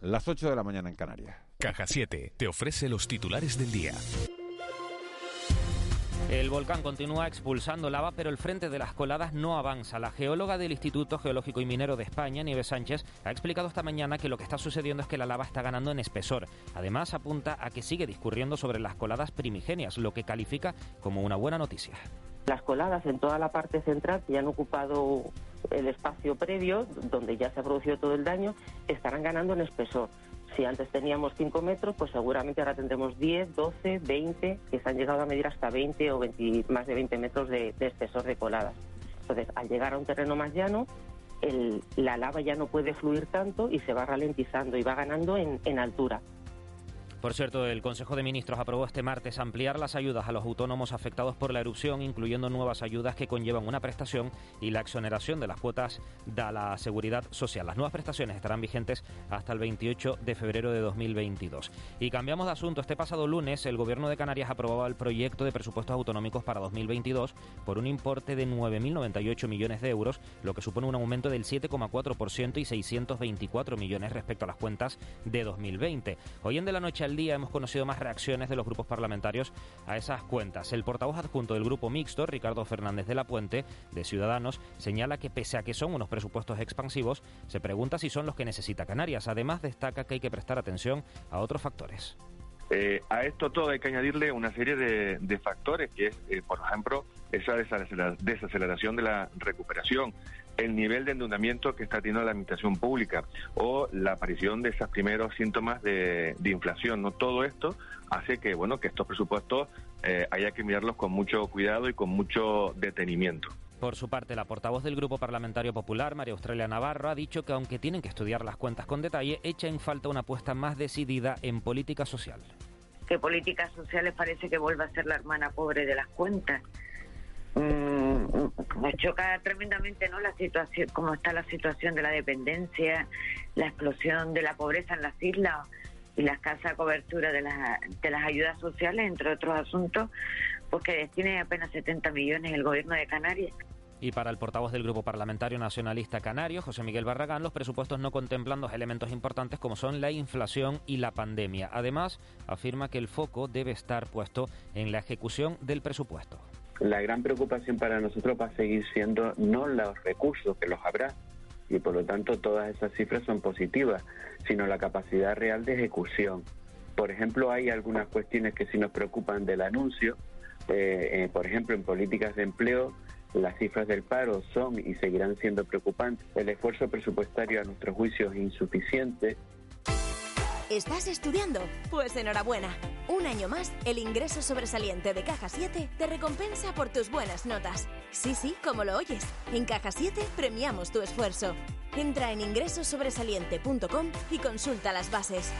las 8 de la mañana en Canarias. Caja 7 te ofrece los titulares del día. El volcán continúa expulsando lava, pero el frente de las coladas no avanza. La geóloga del Instituto Geológico y Minero de España, Nieves Sánchez, ha explicado esta mañana que lo que está sucediendo es que la lava está ganando en espesor. Además, apunta a que sigue discurriendo sobre las coladas primigenias, lo que califica como una buena noticia. Las coladas en toda la parte central, que ya han ocupado el espacio previo, donde ya se ha producido todo el daño, estarán ganando en espesor. Si antes teníamos 5 metros, pues seguramente ahora tendremos 10, 12, 20, que se han llegado a medir hasta 20 o 20, más de 20 metros de, espesor de coladas. Entonces, al llegar a un terreno más llano, la lava ya no puede fluir tanto y se va ralentizando y va ganando en, en altura. Por cierto, el Consejo de Ministros aprobó este martes ampliar las ayudas a los autónomos afectados por la erupción, incluyendo nuevas ayudas que conllevan una prestación y la exoneración de las cuotas de la seguridad social. Las nuevas prestaciones estarán vigentes hasta el 28 de febrero de 2022. Y cambiamos de asunto. Este pasado lunes, el Gobierno de Canarias aprobaba el proyecto de presupuestos autonómicos para 2022 por un importe de 9.098 millones de euros, lo que supone un aumento del 7,4% y 624 millones respecto a las cuentas de 2020. Hoy en de la noche al día hemos conocido más reacciones de los grupos parlamentarios a esas cuentas. El portavoz adjunto del grupo mixto, Ricardo Fernández de la Puente, de Ciudadanos, señala que pese a que son unos presupuestos expansivos, se pregunta si son los que necesita Canarias. Además, destaca que hay que prestar atención a otros factores. Eh, a esto todo hay que añadirle una serie de, de factores, que es, eh, por ejemplo, esa desaceleración de la recuperación, el nivel de endeudamiento que está teniendo la administración pública o la aparición de esos primeros síntomas de, inflación. ¿no? Todo esto hace que, bueno, que estos presupuestos eh, haya que mirarlos con mucho cuidado y con mucho detenimiento. Por su parte, la portavoz del Grupo Parlamentario Popular, María Australia Navarro, ha dicho que aunque tienen que estudiar las cuentas con detalle, echa en falta una apuesta más decidida en política social. Que políticas sociales parece que vuelve a ser la hermana pobre de las cuentas. Mm, nos choca tremendamente no la situación cómo está la situación de la dependencia la explosión de la pobreza en las islas y la escasa cobertura de, las de las ayudas sociales entre otros asuntos porque destine apenas 70 millones el gobierno de Canarias y para el portavoz del Grupo Parlamentario Nacionalista Canario, José Miguel Barragán, los presupuestos no contemplan dos elementos importantes como son la inflación y la pandemia. Además, afirma que el foco debe estar puesto en la ejecución del presupuesto. La gran preocupación para nosotros va a seguir siendo no los recursos, que los habrá, y por lo tanto todas esas cifras son positivas, sino la capacidad real de ejecución. Por ejemplo, hay algunas cuestiones que sí nos preocupan del anuncio, eh, eh, por ejemplo, en políticas de empleo, las cifras del paro son y seguirán siendo preocupantes. El esfuerzo presupuestario a nuestro juicio es insuficiente. ¿Estás estudiando? Pues enhorabuena. Un año más, el ingreso sobresaliente de Caja 7 te recompensa por tus buenas notas. Sí, sí, como lo oyes. En Caja 7 premiamos tu esfuerzo. Entra en ingresosobresaliente.com y consulta las bases.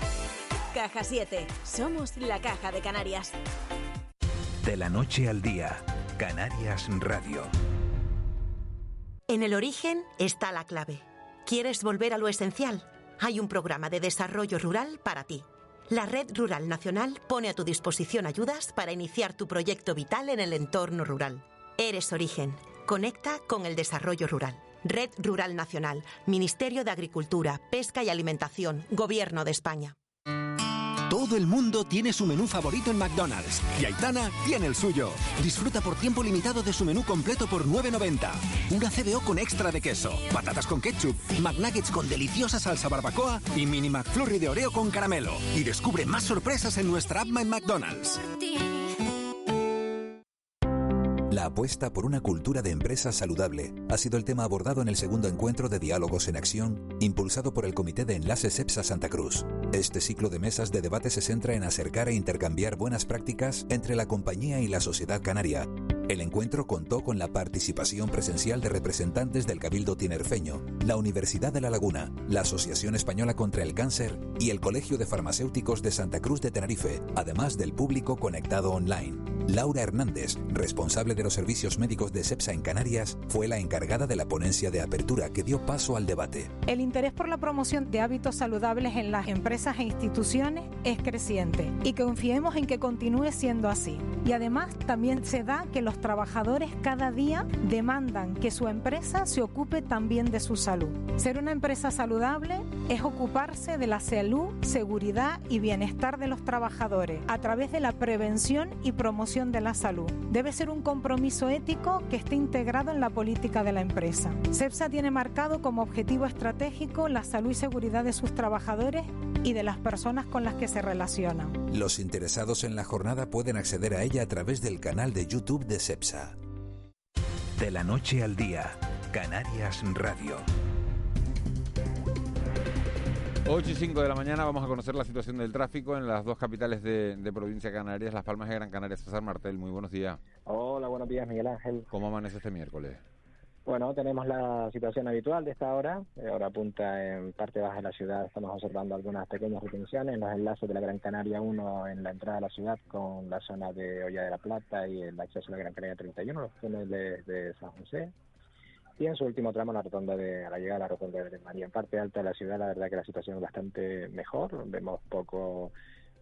Caja 7. Somos la Caja de Canarias. De la noche al día. Canarias Radio. En el origen está la clave. ¿Quieres volver a lo esencial? Hay un programa de desarrollo rural para ti. La Red Rural Nacional pone a tu disposición ayudas para iniciar tu proyecto vital en el entorno rural. Eres origen. Conecta con el desarrollo rural. Red Rural Nacional, Ministerio de Agricultura, Pesca y Alimentación, Gobierno de España. Todo el mundo tiene su menú favorito en McDonald's y Aitana tiene el suyo. Disfruta por tiempo limitado de su menú completo por 9.90. Una CBO con extra de queso, patatas con ketchup, McNuggets con deliciosa salsa barbacoa y mini McFlurry de Oreo con caramelo. Y descubre más sorpresas en nuestra app en McDonald's. La apuesta por una cultura de empresa saludable ha sido el tema abordado en el segundo encuentro de Diálogos en Acción, impulsado por el Comité de Enlaces EPSA Santa Cruz. Este ciclo de mesas de debate se centra en acercar e intercambiar buenas prácticas entre la compañía y la sociedad canaria, El encuentro contó con la participación presencial de representantes del Cabildo Tinerfeño, la Universidad de La Laguna, la Asociación Española contra el Cáncer y el Colegio de Farmacéuticos de Santa Cruz de Tenerife, además del público conectado online. Laura Hernández, responsable de los servicios médicos de SEPSA en Canarias, fue la encargada de la ponencia de apertura que dio paso al debate. El interés por la promoción de hábitos saludables en las empresas e instituciones es creciente y confiemos en que continúe siendo así. Y además también se da que los trabajadores cada día demandan que su empresa se ocupe también de su salud. Ser una empresa saludable es ocuparse de la salud, seguridad y bienestar de los trabajadores a través de la prevención y promoción de la salud. Debe ser un compromiso ético que esté integrado en la política de la empresa. CEPSA tiene marcado como objetivo estratégico la salud y seguridad de sus trabajadores y de las personas con las que se relacionan. Los interesados en la jornada pueden acceder a ella a través del canal de YouTube de SEPSA. De la noche al día, Canarias Radio. 8 y 5 de la mañana vamos a conocer la situación del tráfico en las dos capitales de, de provincia de Canarias, Las Palmas de Gran Canaria. César Martel, muy buenos días. Hola, buenos días, Miguel Ángel. ¿Cómo amanece este miércoles? Bueno, tenemos la situación habitual de esta hora. Eh, hora punta en parte baja de la ciudad. Estamos observando algunas pequeñas retenciones en los enlaces de la Gran Canaria 1 en la entrada a la ciudad con la zona de Olla de la Plata y el acceso a la Gran Canaria 31, los túneles de San José y en su último tramo la rotonda de a la llegada a la rotonda de María. En parte alta de la ciudad, la verdad que la situación es bastante mejor. Vemos poco,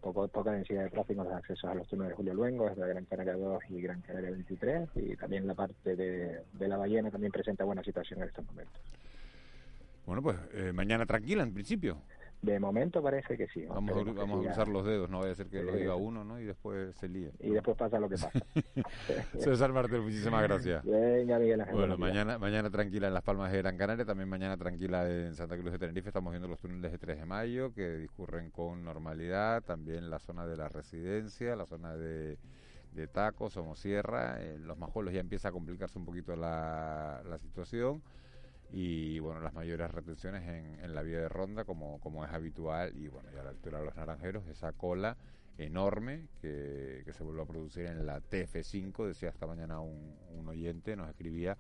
poco poca densidad de tráfico en los accesos a los túneles de Julio Luengo, desde Gran Canaria 2 y Gran Canaria 23, y también la parte de, de la ballena también presenta buena situación en estos momentos. Bueno, pues eh, mañana tranquila en principio. De momento parece que sí. Vamos, a, vamos cruzar los dedos, no vaya a ser que lo diga uno ¿no? y después se líe. Y después pasa lo que pasa. César Martel, muchísimas gracias. Venga, Miguel Ángel. Bueno, mañana, mañana tranquila en Las Palmas de Gran Canaria, también mañana tranquila en Santa Cruz de Tenerife. Estamos viendo los túneles de 3 de mayo que discurren con normalidad. También la zona de la residencia, la zona de, de Tacos, Somosierra. En los Majuelos ya empieza a complicarse un poquito la, la situación. Y bueno, las mayores retenciones en, en la vía de ronda, como, como es habitual. Y bueno, ya a la altura de los naranjeros, esa cola enorme que, se vuelve a producir en la TF5, decía esta mañana un, un oyente, nos escribía,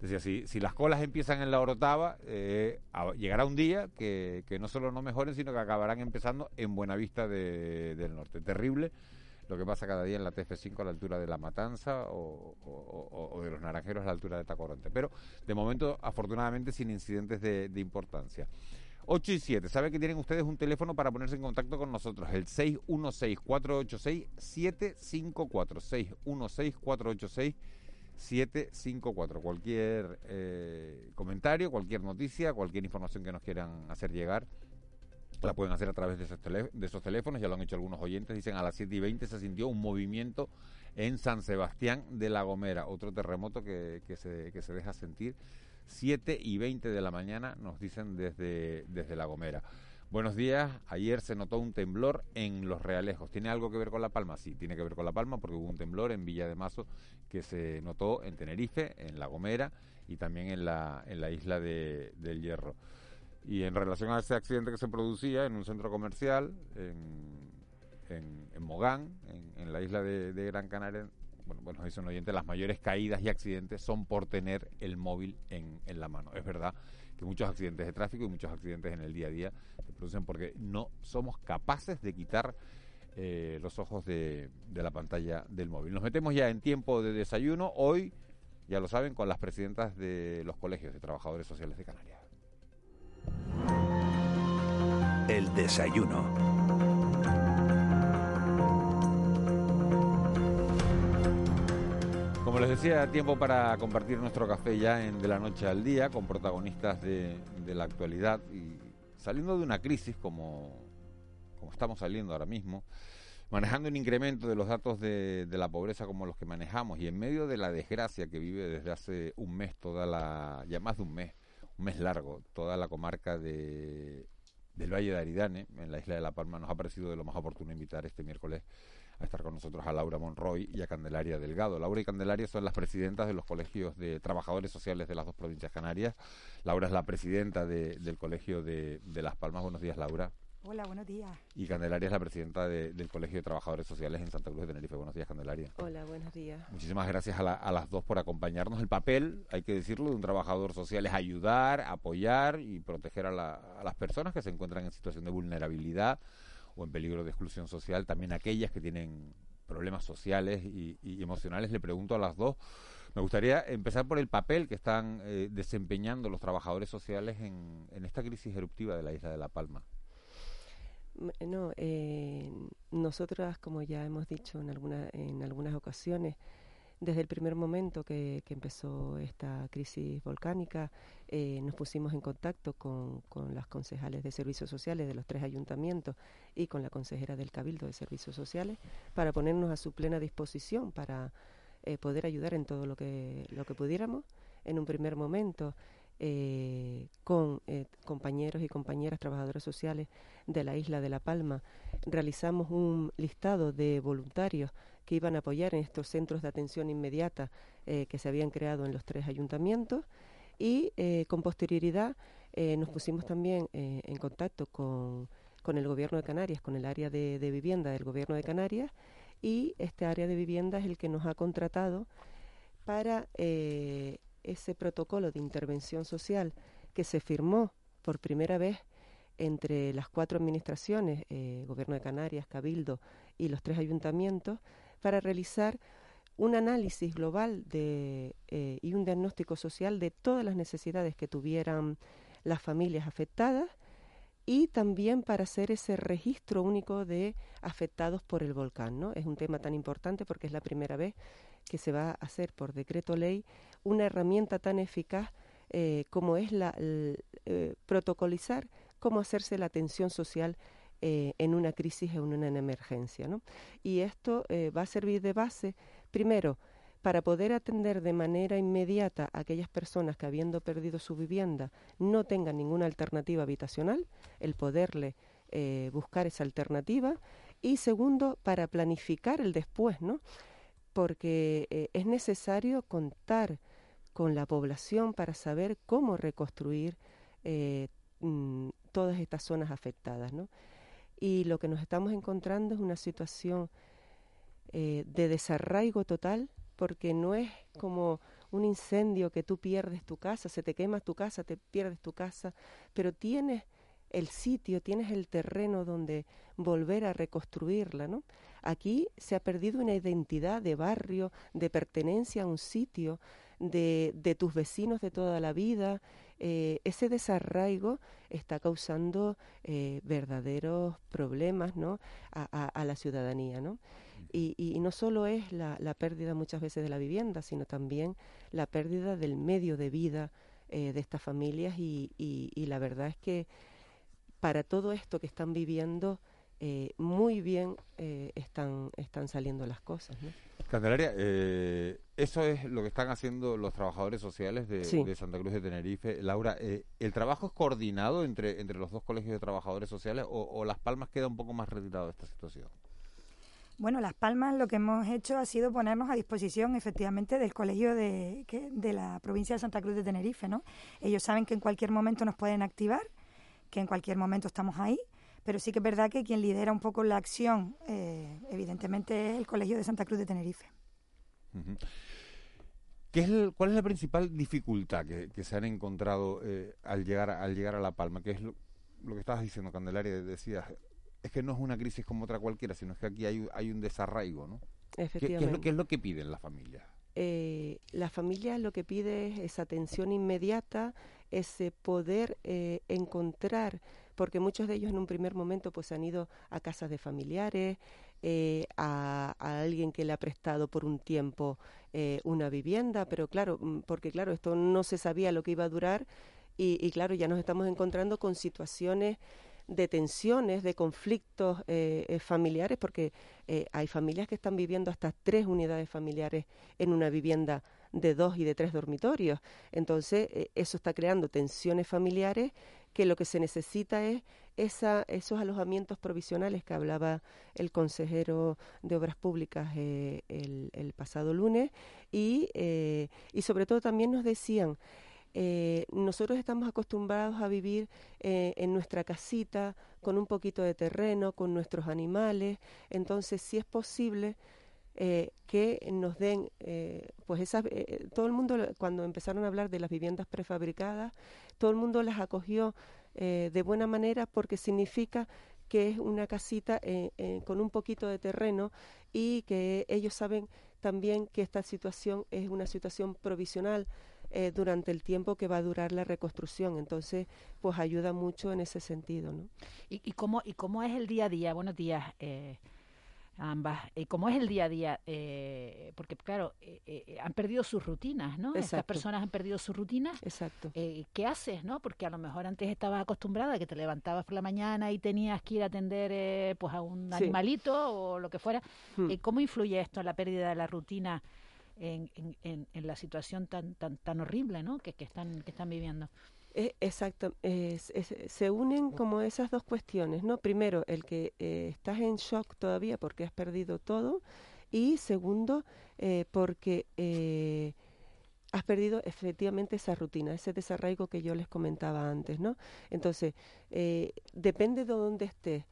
decía, si, si las colas empiezan en la Orotava, eh, a- llegará un día que, que no solo no mejoren, sino que acabarán empezando en Buenavista de- del Norte. Terrible lo que pasa cada día en la TF5 a la altura de La Matanza o, o- de los Naranjeros a la altura de Tacoronte. Pero de momento, afortunadamente, sin incidentes de, de importancia. 8 y 7. ¿Sabe que tienen ustedes un teléfono para ponerse en contacto con nosotros? El 616-486-754. 616-486-754. Cualquier eh, comentario, cualquier noticia, cualquier información que nos quieran hacer llegar, la pueden hacer a través de esos, teléfonos. Ya lo han hecho algunos oyentes. Dicen a las 7 y 20 se sintió un movimiento en San Sebastián de la Gomera. Otro terremoto que, se, deja sentir. 7 y 20 de la mañana nos dicen desde, desde La Gomera. Buenos días. Ayer se notó un temblor en Los Realejos. ¿Tiene algo que ver con La Palma? Sí, tiene que ver con La Palma porque hubo un temblor en Villa de Mazo que se notó en Tenerife, en La Gomera y también en la, en la isla de, del Hierro. Y en relación a ese accidente que se producía en un centro comercial, en, Mogán, en, la isla de, de Gran Canaria, bueno, bueno, dice un oyente, las mayores caídas y accidentes son por tener el móvil en, en la mano. Es verdad que muchos accidentes de tráfico y muchos accidentes en el día a día se producen porque no somos capaces de quitar eh, los ojos de, de la pantalla del móvil. Nos metemos ya en tiempo de desayuno, hoy, ya lo saben, con las presidentas de los colegios de trabajadores sociales de Canarias. El desayuno. Como les decía, tiempo para compartir nuestro café ya en De la Noche al Día con protagonistas de, la actualidad y saliendo de una crisis como, como estamos saliendo ahora mismo, manejando un incremento de los datos de, de la pobreza como los que manejamos y en medio de la desgracia que vive desde hace un mes toda la, ya más de un mes, un mes largo, toda la comarca de, del Valle de Aridane, en la isla de La Palma, nos ha parecido de lo más oportuno invitar este miércoles a estar con nosotros a Laura Monroy y a Candelaria Delgado. Laura y Candelaria son las presidentas de los colegios de trabajadores sociales de las dos provincias canarias. Laura es la presidenta de- del colegio de, de Las Palmas. Buenos días, Laura. Hola, buenos días. Y Candelaria es la presidenta del Colegio de Trabajadores Sociales en Santa Cruz de Tenerife. Buenos días, Candelaria. Hola, buenos días. Muchísimas gracias a, a, las dos por acompañarnos. El papel, hay que decirlo, de un trabajador social es ayudar, apoyar y proteger a, la, a las personas que se encuentran en situación de vulnerabilidad o en peligro de exclusión social, también aquellas que tienen problemas sociales y, y emocionales. Le pregunto a las dos, me gustaría empezar por el papel que están eh, desempeñando los trabajadores sociales en, en esta crisis eruptiva de la isla de La Palma. No, eh, nosotras, como ya hemos dicho en, alguna, en algunas ocasiones, desde el primer momento que, empezó esta crisis volcánica, eh, nos pusimos en contacto con, con, las concejales de servicios sociales de los tres ayuntamientos y con la consejera del Cabildo de Servicios Sociales para ponernos a su plena disposición para eh, poder ayudar en todo lo que, lo que pudiéramos. En un primer momento, eh, con eh, compañeros y compañeras trabajadoras sociales de la isla de La Palma, realizamos un listado de voluntarios que iban a apoyar en estos centros de atención inmediata eh, que se habían creado en los tres ayuntamientos. Y con posterioridad nos pusimos también en contacto con, con, el Gobierno de Canarias, con el área de, de vivienda del Gobierno de Canarias. Y este área de vivienda es el que nos ha contratado para ese protocolo de intervención social que se firmó por primera vez entre las cuatro administraciones, eh, Gobierno de Canarias, Cabildo y los tres ayuntamientos, para realizar un análisis global eh, y un diagnóstico social de todas las necesidades que tuvieran las familias afectadas y también para hacer ese registro único de afectados por el volcán. ¿no? Es un tema tan importante porque es la primera vez que se va a hacer por decreto ley una herramienta tan eficaz eh, como es la eh, protocolizar cómo hacerse la atención social eh, en una crisis o en una emergencia. ¿no? Y esto va a servir de base, primero, para poder atender de manera inmediata a aquellas personas que habiendo perdido su vivienda no tengan ninguna alternativa habitacional, el poderle buscar esa alternativa y segundo para planificar el después, ¿no? Porque es necesario contar con la población para saber cómo reconstruir eh, mm, todas estas zonas afectadas. ¿no? Y lo que nos estamos encontrando es una situación eh, de desarraigo total, porque no es como un incendio que tú pierdes tu casa, se te quema tu casa, te pierdes tu casa, pero tienes el sitio, tienes el terreno donde volver a reconstruirla, ¿no? Aquí se ha perdido una identidad de barrio, de pertenencia a un sitio, de, de tus vecinos de toda la vida. Eh, ese desarraigo está causando eh, verdaderos problemas ¿no? a, a, la ciudadanía. ¿no? Y, y, no solo es la, la, pérdida muchas veces de la vivienda, sino también la pérdida del medio de vida eh, de estas familias y, y, y, la verdad es que para todo esto que están viviendo, muy bien están, están saliendo las cosas. ¿no? Candelaria, eh, eso es lo que están haciendo los trabajadores sociales de, Santa Cruz de Tenerife. Laura, eh, ¿el trabajo es coordinado entre, entre los dos colegios de trabajadores sociales o, Las Palmas queda un poco más retirado de esta situación? Bueno, Las Palmas lo que hemos hecho ha sido ponernos a disposición efectivamente del colegio de, de la provincia de Santa Cruz de Tenerife, ¿no? Ellos saben que en cualquier momento nos pueden activar, que en cualquier momento estamos ahí pero sí que es verdad que quien lidera un poco la acción, eh, evidentemente, es el Colegio de Santa Cruz de Tenerife. ¿Qué es ¿Cuál es la principal dificultad que, se han encontrado eh, al, llegar, al llegar a La Palma? ¿Qué es lo, que estabas diciendo, Candelaria? Decías, es que no es una crisis como otra cualquiera, sino que aquí hay, hay un desarraigo, ¿no? Efectivamente. ¿Qué, es lo, ¿Qué, es lo, que piden las familias? Eh, las familias lo que piden es esa atención inmediata, ese poder eh, encontrar porque muchos de ellos en un primer momento pues han ido a casas de familiares, eh, a, alguien que le ha prestado por un tiempo eh, una vivienda, pero claro, mm, porque claro, esto no se sabía lo que iba a durar y, claro, ya nos estamos encontrando con situaciones de tensiones, de conflictos eh, familiares, porque hay familias que están viviendo hasta tres unidades familiares en una vivienda de dos y de tres dormitorios. Entonces, eso está creando tensiones familiares que lo que se necesita es esa, esos alojamientos provisionales que hablaba el consejero de Obras Públicas eh, el, pasado lunes y, eh, y sobre todo también nos decían eh, nosotros estamos acostumbrados a vivir eh, en nuestra casita, con un poquito de terreno, con nuestros animales. Entonces, si es posible eh, que nos den, pues esas, todo el mundo, cuando empezaron a hablar de las viviendas prefabricadas, todo el mundo las acogió de buena manera porque significa que es una casita con un poquito de terreno y que ellos saben también que esta situación es una situación provisional eh, durante el tiempo que va a durar la reconstrucción. Entonces, pues ayuda mucho en ese sentido. ¿no? ¿Y, cómo, ¿Y cómo es el día a día? Buenos días. Eh, ambas. ¿Y cómo es el día a día? Eh, porque, claro, han perdido sus rutinas, ¿no? Estas personas han perdido sus rutinas. Exacto. ¿Qué haces, no? Porque a lo mejor antes estabas acostumbrada a que te levantabas por la mañana y tenías que ir a atender pues a un animalito o lo que fuera. Hmm. ¿Cómo influye esto en la pérdida de la rutina? en, en, en la situación tan, tan, tan horrible ¿no? que, que, están, que están viviendo. Exacto, se unen como esas dos cuestiones, ¿no? Primero, el que eh, estás en shock todavía porque has perdido todo y segundo, eh, porque eh, has perdido efectivamente esa rutina, ese desarraigo que yo les comentaba antes, ¿no? Entonces, depende de dónde estés.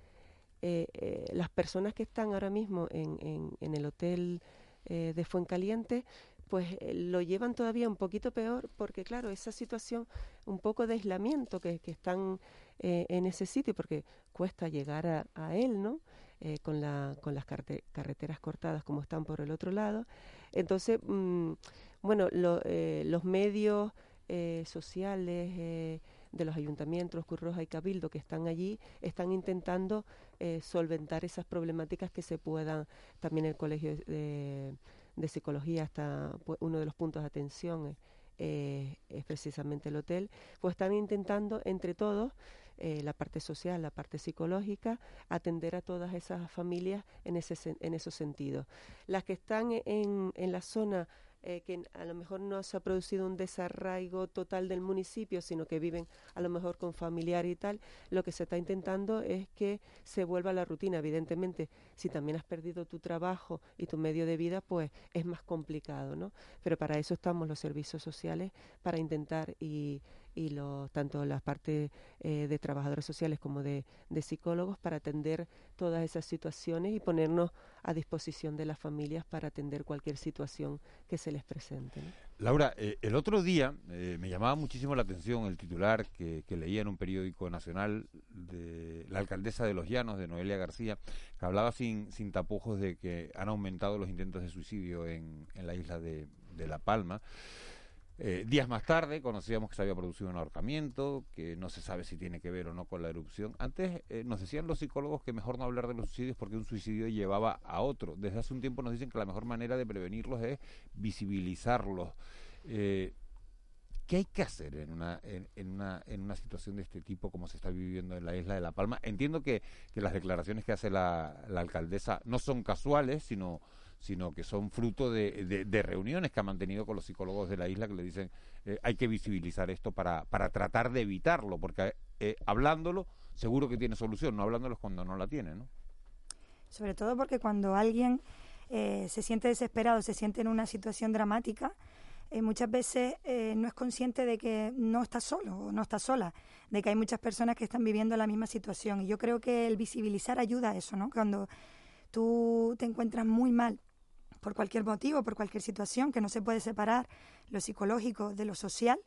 las personas que están ahora mismo en, en, en el hotel eh, de Fuencaliente, pues eh, lo llevan todavía un poquito peor porque, claro, esa situación un poco de aislamiento que, que están eh, en ese sitio, porque cuesta llegar a, él, ¿no? con, la, con las carreteras cortadas como están por el otro lado. Entonces, mm, bueno, los medios sociales de los ayuntamientos, Cruz Roja y Cabildo que están allí, están intentando eh, solventar esas problemáticas que se puedan. También el Colegio de, Psicología está pues, uno de los puntos de atención. Eh, es precisamente el hotel, pues están intentando entre todos eh, la parte social, la parte psicológica, atender a todas esas familias en, ese, en esos sentidos. Las que están en, en la zona eh, que a lo mejor no se ha producido un desarraigo total del municipio, sino que viven a lo mejor con familiares y tal, lo que se está intentando es que se vuelva a la rutina. Evidentemente, si también has perdido tu trabajo y tu medio de vida, pues es más complicado, ¿no? Pero para eso estamos los servicios sociales, para intentar y y los, tanto las partes eh, de trabajadores sociales como de, psicólogos para atender todas esas situaciones y ponernos a disposición de las familias para atender cualquier situación que se les presente. Laura, eh, el otro día eh, me llamaba muchísimo la atención el titular que, leía en un periódico nacional de la alcaldesa de Los Llanos, de Noelia García, que hablaba sin, sin tapujos de que han aumentado los intentos de suicidio en, en la isla de, de La Palma. Eh, días más tarde conocíamos que se había producido un ahorcamiento, que no se sabe si tiene que ver o no con la erupción. Antes eh, nos decían los psicólogos que mejor no hablar de los suicidios porque un suicidio llevaba a otro. Desde hace un tiempo nos dicen que la mejor manera de prevenirlos es visibilizarlos. Eh, ¿Qué hay que hacer en una, en, una, en una situación de este tipo como se está viviendo en la isla de La Palma? Entiendo que, que las declaraciones que hace la alcaldesa no son casuales, sino sino que son fruto de, de, reuniones que ha mantenido con los psicólogos de la isla que le dicen eh, hay que visibilizar esto para, para tratar de evitarlo, porque eh, hablándolo seguro que tiene solución, no hablándolo cuando no la tiene, ¿no? Sobre todo porque cuando alguien eh, se siente desesperado, se siente en una situación dramática, muchas veces no es consciente de que no está solo o no está sola, de que hay muchas personas que están viviendo la misma situación. Y yo creo que el visibilizar ayuda a eso, ¿no? Cuando tú te encuentras muy mal por cualquier motivo, por cualquier situación, que no se puede separar lo psicológico de lo social,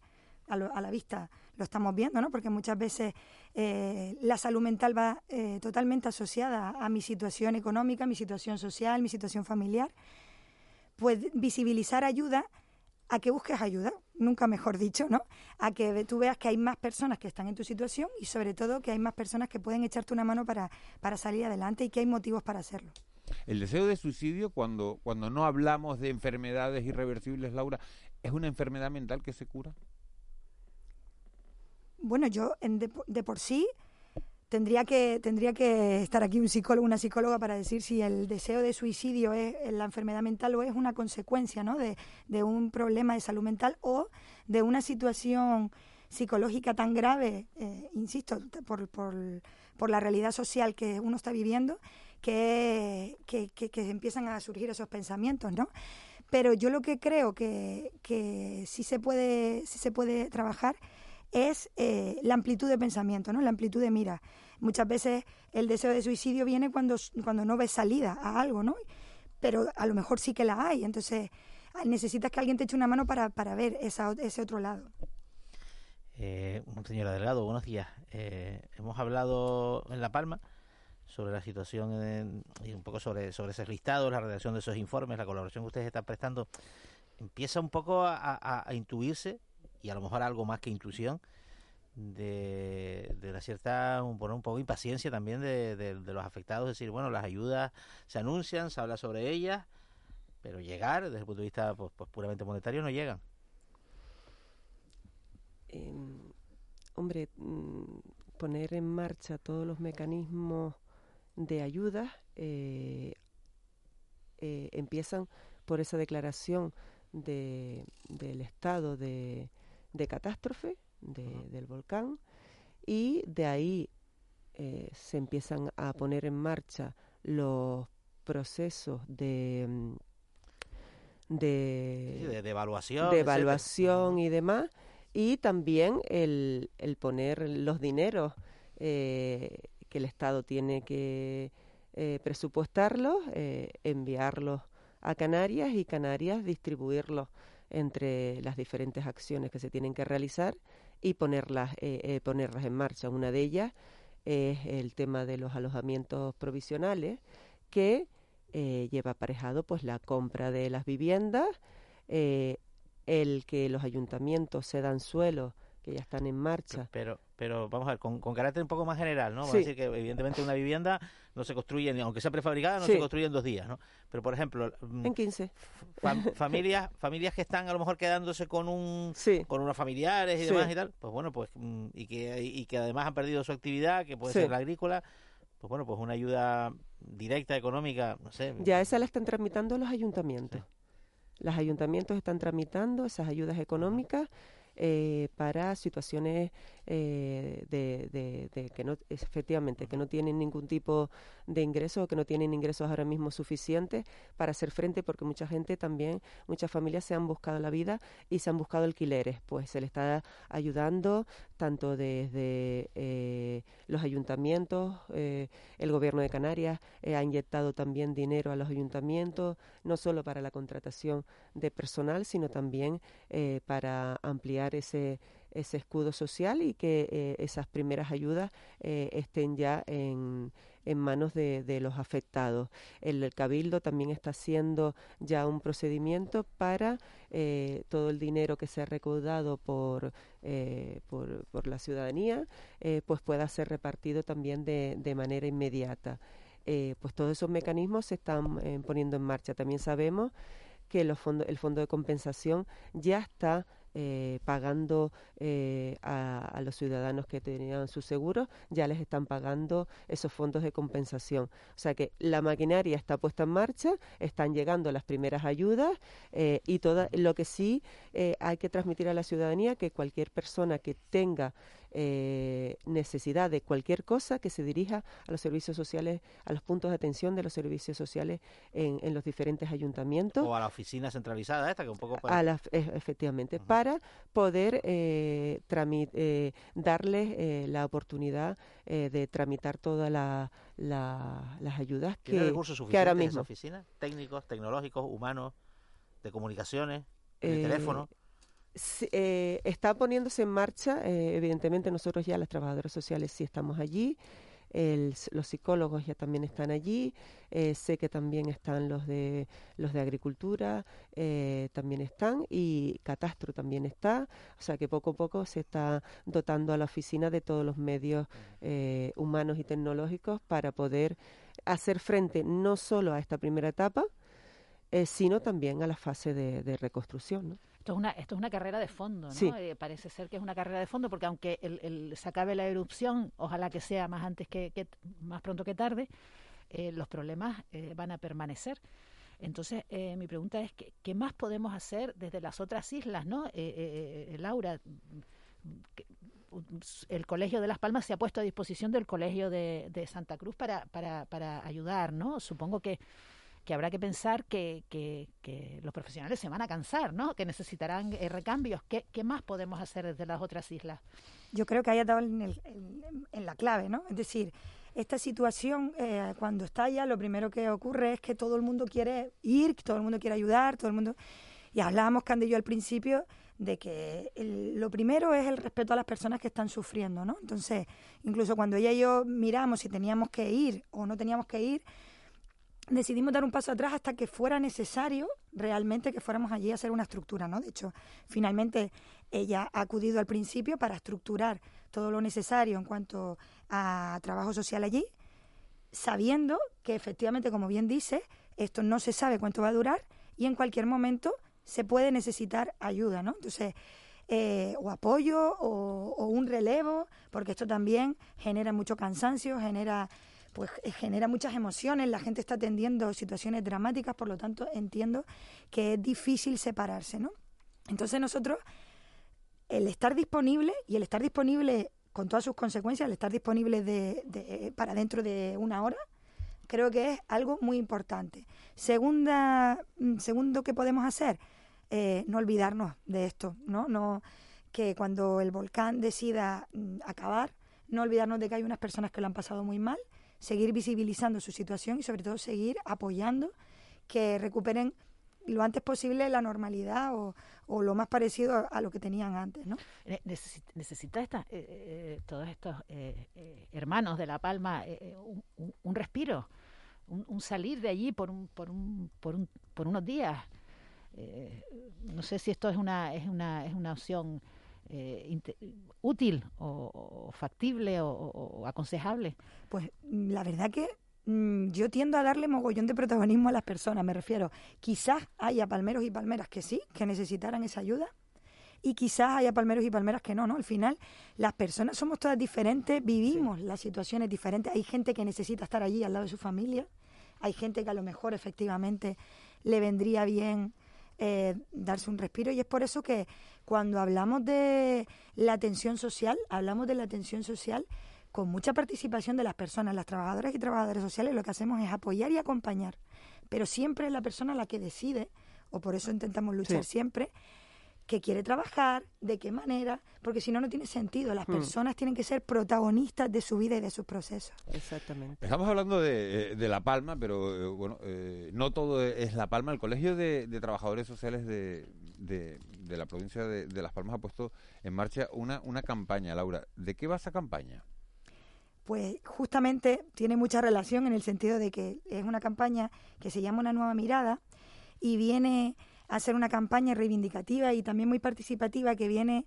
a, la vista lo estamos viendo, ¿no? Porque muchas veces eh, la salud mental va eh, totalmente asociada a mi situación económica, mi situación social, mi situación familiar. Pues visibilizar ayuda a que busques ayuda, nunca mejor dicho, ¿no? A que tú veas que hay más personas que están en tu situación y sobre todo que hay más personas que pueden echarte una mano para, para salir adelante y que hay motivos para hacerlo. El deseo de suicidio, cuando, cuando no hablamos de enfermedades irreversibles, Laura, ¿es una enfermedad mental que se cura? Bueno, yo en de, por sí tendría que tendría que estar aquí un psicólogo, una psicóloga para decir si el deseo de suicidio es la enfermedad mental o es una consecuencia, ¿no? De, de un problema de salud mental o de una situación psicológica tan grave, eh, insisto, por, por, por la realidad social que uno está viviendo, que, que, empiezan a surgir esos pensamientos, ¿no? Pero yo lo que creo que, que sí, se puede, sí se puede trabajar es eh, la amplitud de pensamiento, ¿no? la amplitud de mira. Muchas veces el deseo de suicidio viene cuando, cuando no ves salida a algo, ¿no? pero a lo mejor sí que la hay. Entonces necesitas que alguien te eche una mano para, para ver esa, ese otro lado. Eh, señora Delgado, buenos días. Eh, hemos hablado en La Palma sobre la situación y un poco sobre, sobre ese listado, la redacción de esos informes, la colaboración que ustedes están prestando. Empieza un poco a, intuirse, y a lo mejor algo más que intuición, de, de la cierta, un, poco impaciencia también de, de, los afectados, es decir, bueno, las ayudas se anuncian, se habla sobre ellas, pero llegar desde el punto de vista pues, pues puramente monetario no llegan. Em, hombre, mm, poner en marcha todos los mecanismos de ayuda eh, eh, empiezan por esa declaración de, del estado de, de catástrofe del volcán y de ahí eh, se empiezan a poner en marcha los procesos de mm, de, de, evaluación, de evaluación y demás y también el, el poner los dineros eh, que el Estado tiene que eh, presupuestarlos, eh, enviarlos a Canarias y Canarias distribuirlos entre las diferentes acciones que se tienen que realizar y ponerlas, eh, ponerlas en marcha. Una de ellas es el tema de los alojamientos provisionales que lleva aparejado pues la compra de las viviendas, el que los ayuntamientos se dan suelo que ya están en marcha. Pero, pero vamos a ver, con, carácter un poco más general, ¿no? Vamos a decir que evidentemente una vivienda no se construye, aunque sea prefabricada, no se construye en dos días, ¿no? Pero por ejemplo... Mm, en 15. familias, familias que están a lo mejor quedándose con un con unos familiares y demás y tal, pues bueno, pues mm, y que, y que además han perdido su actividad, que puede ser la agrícola, pues bueno, pues una ayuda directa, económica, no sé. Ya esa la están tramitando los ayuntamientos. Los ayuntamientos están tramitando esas ayudas económicas eh, para situaciones eh, de, de, que no efectivamente que no tienen ningún tipo de ingreso o que no tienen ingresos ahora mismo suficientes para hacer frente porque mucha gente también muchas familias se han buscado la vida y se han buscado alquileres. Pues se le está ayudando tanto desde eh, los ayuntamientos el gobierno de Canarias ha inyectado también dinero a los ayuntamientos no solo para la contratación de personal sino también para ampliar ese, ese escudo social y que eh, esas primeras ayudas eh, estén ya en, en manos de, de, los afectados. El, Cabildo también está haciendo ya un procedimiento para eh, todo el dinero que se ha recaudado por, por, por, la ciudadanía, pues pueda ser repartido también de, de manera inmediata. pues todos esos mecanismos se están poniendo en marcha. También sabemos que los fondos, el fondo de compensación ya está eh, pagando eh, a, los ciudadanos que tenían sus seguros, ya les están pagando esos fondos de compensación. O sea que la maquinaria está puesta en marcha, están llegando las primeras ayudas eh, y todo lo que sí hay que transmitir a la ciudadanía que cualquier persona que tenga eh, necesidad de cualquier cosa que se dirija a los servicios sociales, a los puntos de atención de los servicios sociales en, los diferentes ayuntamientos. O a la oficina centralizada esta, que un poco... A la, efectivamente, para poder eh, eh darles eh, la oportunidad de tramitar todas la, las ayudas que, recursos que ahora mismo... oficina? ¿Técnicos, tecnológicos, humanos, de comunicaciones, de teléfono? Eh, está poniéndose en marcha, eh, evidentemente nosotros ya las trabajadoras sociales sí estamos allí, los psicólogos ya también están allí, eh, sé que también están los de los de agricultura, eh, también están y Catastro también está, o sea que poco a poco se está dotando a la oficina de todos los medios humanos y tecnológicos para poder hacer frente no solo a esta primera etapa, sino también a la fase de, reconstrucción. Esto es una, esto es una carrera de fondo, ¿no? Eh, parece ser que es una carrera de fondo, porque aunque el, se acabe la erupción, ojalá que sea más antes que, más pronto que tarde, eh, los problemas eh, van a permanecer. Entonces, mi pregunta es, ¿qué, más podemos hacer desde las otras islas, no? Laura, el Colegio de Las Palmas se ha puesto a disposición del Colegio de, de Santa Cruz para, para, para ayudar, ¿no? Supongo que que habrá que pensar que, los profesionales se van a cansar, ¿no? Que necesitarán eh, recambios. ¿Qué, ¿Qué, más podemos hacer desde las otras islas? Yo creo que haya dado en, en, la clave, ¿no? Es decir, esta situación, eh, cuando estalla, lo primero que ocurre es que todo el mundo quiere ir, todo el mundo quiere ayudar, todo el mundo... Y hablábamos, yo, al principio, de que lo primero es el respeto a las personas que están sufriendo, ¿no? Entonces, incluso cuando ella y yo miramos si teníamos que ir o no teníamos que ir, decidimos dar un paso atrás hasta que fuera necesario realmente que fuéramos allí a hacer una estructura, ¿no? De hecho, finalmente ella ha acudido al principio para estructurar todo lo necesario en cuanto a trabajo social allí, sabiendo que efectivamente, como bien dice, esto no se sabe cuánto va a durar y en cualquier momento se puede necesitar ayuda, ¿no? Entonces, eh, o apoyo o, o un relevo, porque esto también genera mucho cansancio, genera pues eh, genera muchas emociones, la gente está atendiendo situaciones dramáticas, por lo tanto entiendo que es difícil separarse, ¿no? Entonces nosotros, el estar disponible y el estar disponible con todas sus consecuencias, el estar disponible de, para dentro de una hora, creo que es algo muy importante. Segunda, mm, segundo que podemos hacer, eh, no olvidarnos de esto, ¿no? no que cuando el volcán decida mm, acabar, no olvidarnos de que hay unas personas que lo han pasado muy mal, seguir visibilizando su situación y sobre todo seguir apoyando que recuperen lo antes posible la normalidad o, lo más parecido a, lo que tenían antes, ¿no? Necesita esta, eh, eh, todos estos eh, hermanos de La Palma un, respiro, un, salir de allí por, un, por, un, por, un, por unos días. no sé si esto es una, es una, es una opción eh, útil o, factible o, aconsejable? Pues mm, la verdad que mm, yo tiendo a darle mogollón de protagonismo a las personas, me refiero. Quizás haya palmeros y palmeras que sí, que necesitaran esa ayuda, y quizás haya palmeros y palmeras que no, ¿no? Al final, las personas somos todas diferentes, vivimos las situaciones diferentes. Hay gente que necesita estar allí al lado de su familia, hay gente que a lo mejor efectivamente le vendría bien eh, darse un respiro. Y es por eso que cuando hablamos de la atención social, hablamos de la atención social con mucha participación de las personas, las trabajadoras y trabajadores sociales, lo que hacemos es apoyar y acompañar, pero siempre es la persona la que decide, o por eso intentamos luchar siempre, que quiere trabajar, de qué manera, porque si no, no tiene sentido. Las hmm. personas tienen que ser protagonistas de su vida y de sus procesos. Exactamente. Estamos hablando de, eh, La Palma, pero eh, bueno, eh, no todo es La Palma. El Colegio de, Trabajadores Sociales de, de la provincia de, Las Palmas ha puesto en marcha una, una campaña. Laura, ¿de qué va esa campaña? Pues justamente tiene mucha relación en el sentido de que es una campaña que se llama Una nueva mirada y viene hacer una campaña reivindicativa y también muy participativa que viene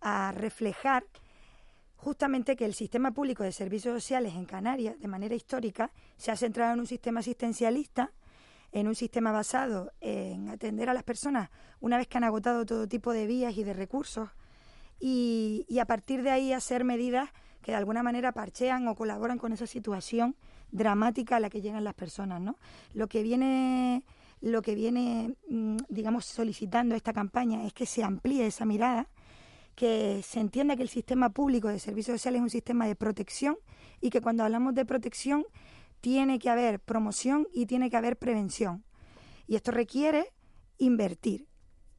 a reflejar justamente que el sistema público de servicios sociales en Canarias, de manera histórica, se ha centrado en un sistema asistencialista, en un sistema basado en atender a las personas una vez que han agotado todo tipo de vías y de recursos, y, a partir de ahí hacer medidas que de alguna manera parchean o colaboran con esa situación dramática a la que llegan las personas, ¿no? Lo que viene lo que viene, mm, digamos, solicitando esta campaña es que se amplíe esa mirada, que se entienda que el sistema público de servicios sociales es un sistema de protección y que cuando hablamos de protección tiene que haber promoción y tiene que haber prevención. Y esto requiere invertir,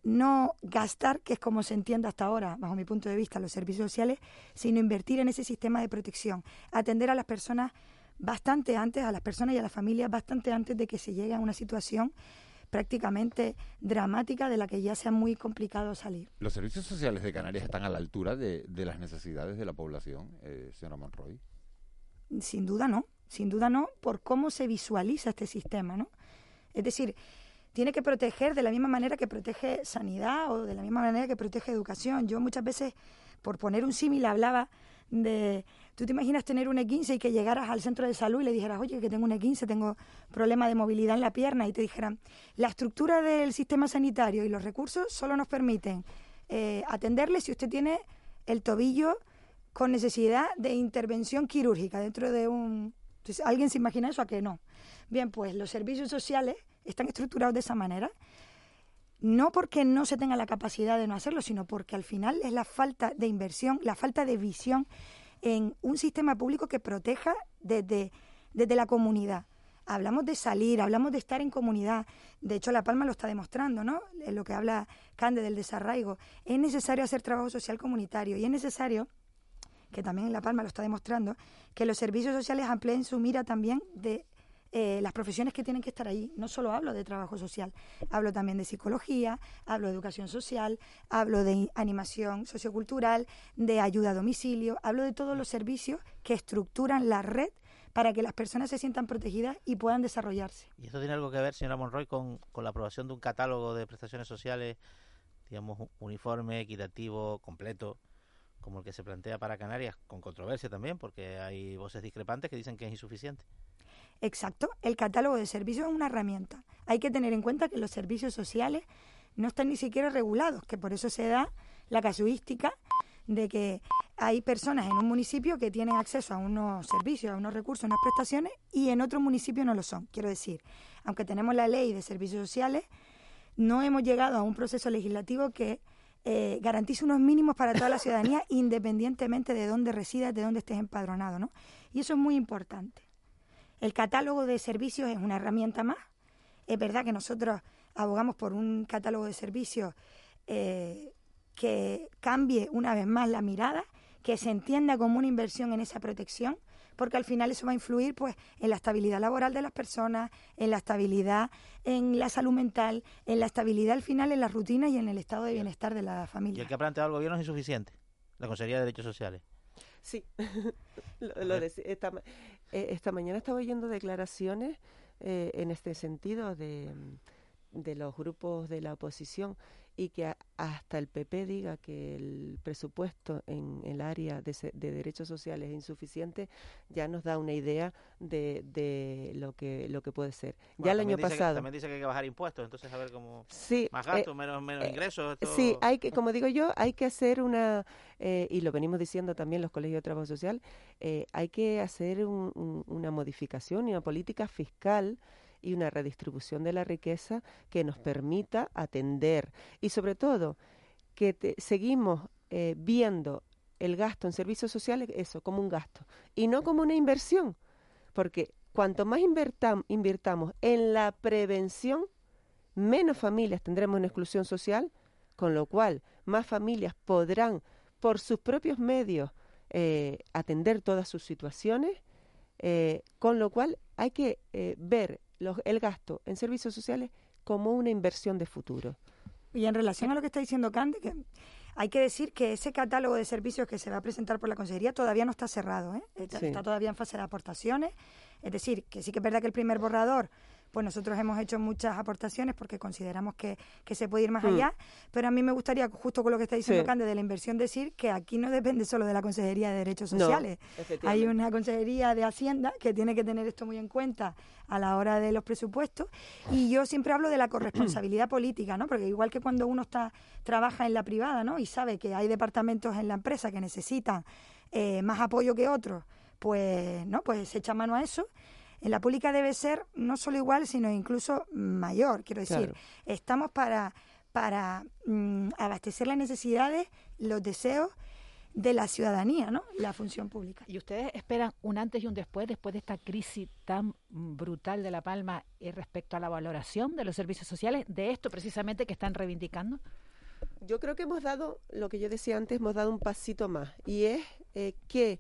no gastar, que es como se entiende hasta ahora, bajo mi punto de vista, los servicios sociales, sino invertir en ese sistema de protección, atender a las personas bastante antes, a las personas y a las familias, bastante antes de que se llegue a una situación prácticamente dramática de la que ya sea muy complicado salir. ¿Los servicios sociales de Canarias están a la altura de, las necesidades de la población, eh, señora Monroy? Sin duda no, sin duda no, por cómo se visualiza este sistema, ¿no? Es decir, tiene que proteger de la misma manera que protege sanidad o de la misma manera que protege educación. Yo muchas veces, por poner un símil, hablaba de ¿Tú te imaginas tener un E15 y que llegaras al centro de salud y le dijeras, oye, que tengo un E15, tengo problema de movilidad en la pierna? Y te dijeran, la estructura del sistema sanitario y los recursos solo nos permiten eh, atenderle si usted tiene el tobillo con necesidad de intervención quirúrgica dentro de un... ¿Alguien se imagina eso? ¿A que no? Bien, pues los servicios sociales están estructurados de esa manera no porque no se tenga la capacidad de no hacerlo, sino porque al final es la falta de inversión, la falta de visión en un sistema público que proteja desde, desde la comunidad. hablamos de salir, hablamos de estar en comunidad. De hecho, La Palma lo está demostrando, ¿no? En lo que habla Cande del desarraigo. Es necesario hacer trabajo social comunitario y es necesario, que también La Palma lo está demostrando, que los servicios sociales amplíen su mira también de eh, las profesiones que tienen que estar ahí. No solo hablo de trabajo social, hablo también de psicología, hablo de educación social, hablo de animación sociocultural, de ayuda a domicilio, hablo de todos los servicios que estructuran la red para que las personas se sientan protegidas y puedan desarrollarse. ¿Y esto tiene algo que ver, señora Monroy, con, con la aprobación de un catálogo de prestaciones sociales, digamos, uniforme, equitativo, completo, como el que se plantea para Canarias, con controversia también, porque hay voces discrepantes que dicen que es insuficiente? Exacto, el catálogo de servicios es una herramienta. Hay que tener en cuenta que los servicios sociales no están ni siquiera regulados, que por eso se da la casuística de que hay personas en un municipio que tienen acceso a unos servicios, a unos recursos, a unas prestaciones y en otro municipio no lo son. Quiero decir, aunque tenemos la ley de servicios sociales, no hemos llegado a un proceso legislativo que eh, garantice unos mínimos para toda la ciudadanía independientemente de dónde residas, de dónde estés empadronado, ¿no? Y eso es muy importante. El catálogo de servicios es una herramienta más. Es verdad que nosotros abogamos por un catálogo de servicios eh, que cambie una vez más la mirada, que se entienda como una inversión en esa protección, porque al final eso va a influir pues en la estabilidad laboral de las personas, en la estabilidad en la salud mental, en la estabilidad al final en la rutina y en el estado de bienestar de la familia. Y el que ha planteado el gobierno es insuficiente, la Consejería de Derechos Sociales. Sí, lo, esta, eh, esta, mañana estaba oyendo declaraciones eh, en este sentido de, de los grupos de la oposición y que hasta el PP diga que el presupuesto en el área de, derechos sociales es insuficiente, ya nos da una idea de, de lo que lo que puede ser. ya el año pasado. también dice que hay que bajar impuestos, entonces a ver cómo. Sí, más gastos, eh, menos, menos ingresos. Sí, hay que, como digo yo, hay que hacer una, eh, y lo venimos diciendo también los colegios de trabajo social, eh, hay que hacer una modificación y una política fiscal y una redistribución de la riqueza que nos permita atender. Y sobre todo que seguimos eh, viendo el gasto en servicios sociales eso como un gasto y no como una inversión porque cuanto más invirtamos en la prevención menos familias tendremos en exclusión social con lo cual más familias podrán por sus propios medios eh, atender todas sus situaciones eh, con lo cual hay que ver el gasto en servicios sociales como una inversión de futuro. Y en relación a lo que está diciendo Cande, que hay que decir que ese catálogo de servicios que se va a presentar por la Consejería todavía no está cerrado, ¿eh? está todavía en fase de aportaciones. Es decir, que sí que es verdad que el primer borrador pues nosotros hemos hecho muchas aportaciones porque consideramos que, se puede ir más mm. allá, pero a mí me gustaría, justo con lo que está diciendo Cande, de la inversión, decir que aquí no depende solo de la Consejería de Derechos Sociales. Hay una Consejería de Hacienda que tiene que tener esto muy en cuenta a la hora de los presupuestos y yo siempre hablo de la corresponsabilidad política, ¿no? Porque igual que cuando uno está trabaja en la privada, ¿no? Y sabe que hay departamentos en la empresa que necesitan eh, más apoyo que otros, pues, ¿no? Pues se echa mano a eso en la pública debe ser no solo igual, sino incluso mayor. Quiero decir, estamos para, para mm, abastecer las necesidades, los deseos de la ciudadanía, ¿no? La función pública. ¿Y ustedes esperan un antes y un después, después de esta crisis tan brutal de La Palma y respecto a la valoración de los servicios sociales, de esto precisamente que están reivindicando? Yo creo que hemos dado, lo que yo decía antes, hemos dado un pasito más, y es eh, que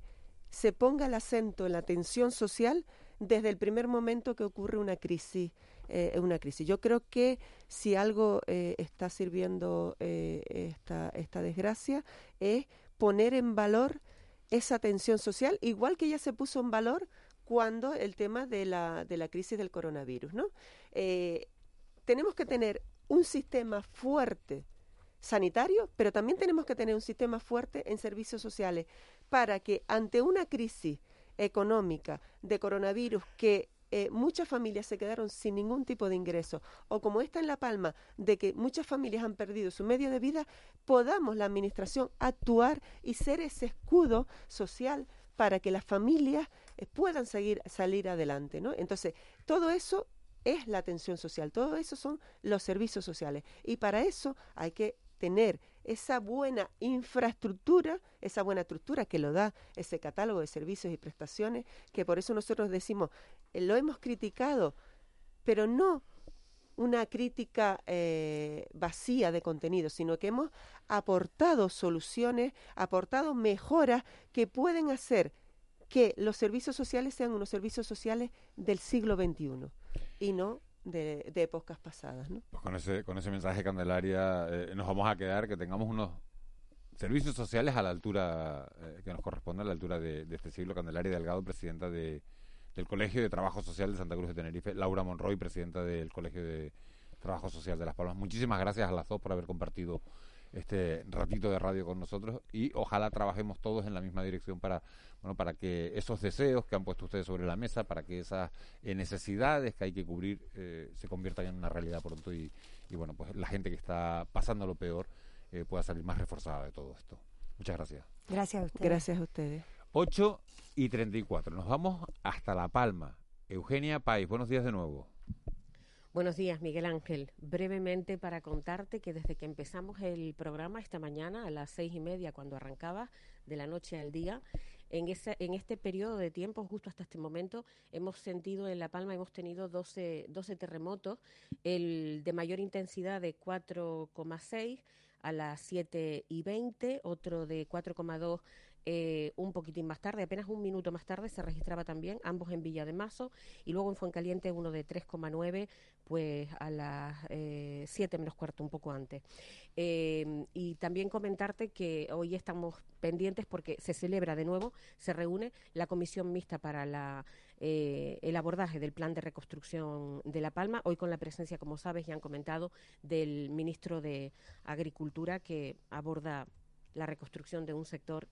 se ponga el acento en la atención social desde el primer momento que ocurre una crisis. Eh, una crisis. Yo creo que si algo eh, está sirviendo eh, esta, esta desgracia es poner en valor esa tensión social, igual que ya se puso en valor cuando el tema de la, de la crisis del coronavirus. ¿no? tenemos que tener un sistema fuerte sanitario, pero también tenemos que tener un sistema fuerte en servicios sociales para que ante una crisis económica de coronavirus que eh, muchas familias se quedaron sin ningún tipo de ingreso, o como está en La Palma, de que muchas familias han perdido su medio de vida, podamos la Administración actuar y ser ese escudo social para que las familias eh, puedan seguir, salir adelante. ¿no? Entonces, todo eso es la atención social, todo eso son los servicios sociales. Y para eso hay que tener esa buena infraestructura, esa buena estructura que lo da ese catálogo de servicios y prestaciones, que por eso nosotros decimos, eh, lo hemos criticado, pero no una crítica eh, vacía de contenido, sino que hemos aportado soluciones, aportado mejoras que pueden hacer que los servicios sociales sean unos servicios sociales del siglo XXI y no de, épocas pasadas. ¿no? Pues con ese, con ese mensaje, Candelaria, eh, nos vamos a quedar que tengamos unos servicios sociales a la altura eh, que nos corresponde, a la altura de, este siglo. Candelaria Delgado, presidenta de, del Colegio de Trabajo Social de Santa Cruz de Tenerife, Laura Monroy, presidenta del Colegio de Trabajo Social de Las Palmas. Muchísimas gracias a las dos por haber compartido este ratito de radio con nosotros y ojalá trabajemos todos en la misma dirección para bueno para que esos deseos que han puesto ustedes sobre la mesa para que esas eh, necesidades que hay que cubrir eh, se conviertan en una realidad pronto y, bueno pues la gente que está pasando lo peor eh, pueda salir más reforzada de todo esto. Muchas gracias. Gracias a ustedes. Gracias a ustedes. 8 y 34 nos vamos hasta La Palma. Eugenia País buenos días de nuevo Buenos días, Miguel Ángel. Brevemente para contarte que desde que empezamos el programa esta mañana a las seis y media, cuando arrancaba de la noche al día, en, en este periodo de tiempo, justo hasta este momento, hemos sentido en La Palma, hemos tenido 12, 12 terremotos, el de mayor intensidad de 4,6 a las 7 y 20, otro de 4,2 eh, un poquitín más tarde, apenas un minuto más tarde, se registraba también, ambos en Villa de Mazo, y luego en Fuencaliente uno de 3,9, pues a las eh, 7 menos cuarto, un poco antes. Eh, y también comentarte que hoy estamos pendientes porque se celebra de nuevo, se reúne la comisión mixta para la, eh, el abordaje del plan de reconstrucción de La Palma, hoy con la presencia, como sabes, ya han comentado, del ministro de Agricultura que aborda la reconstrucción de un sector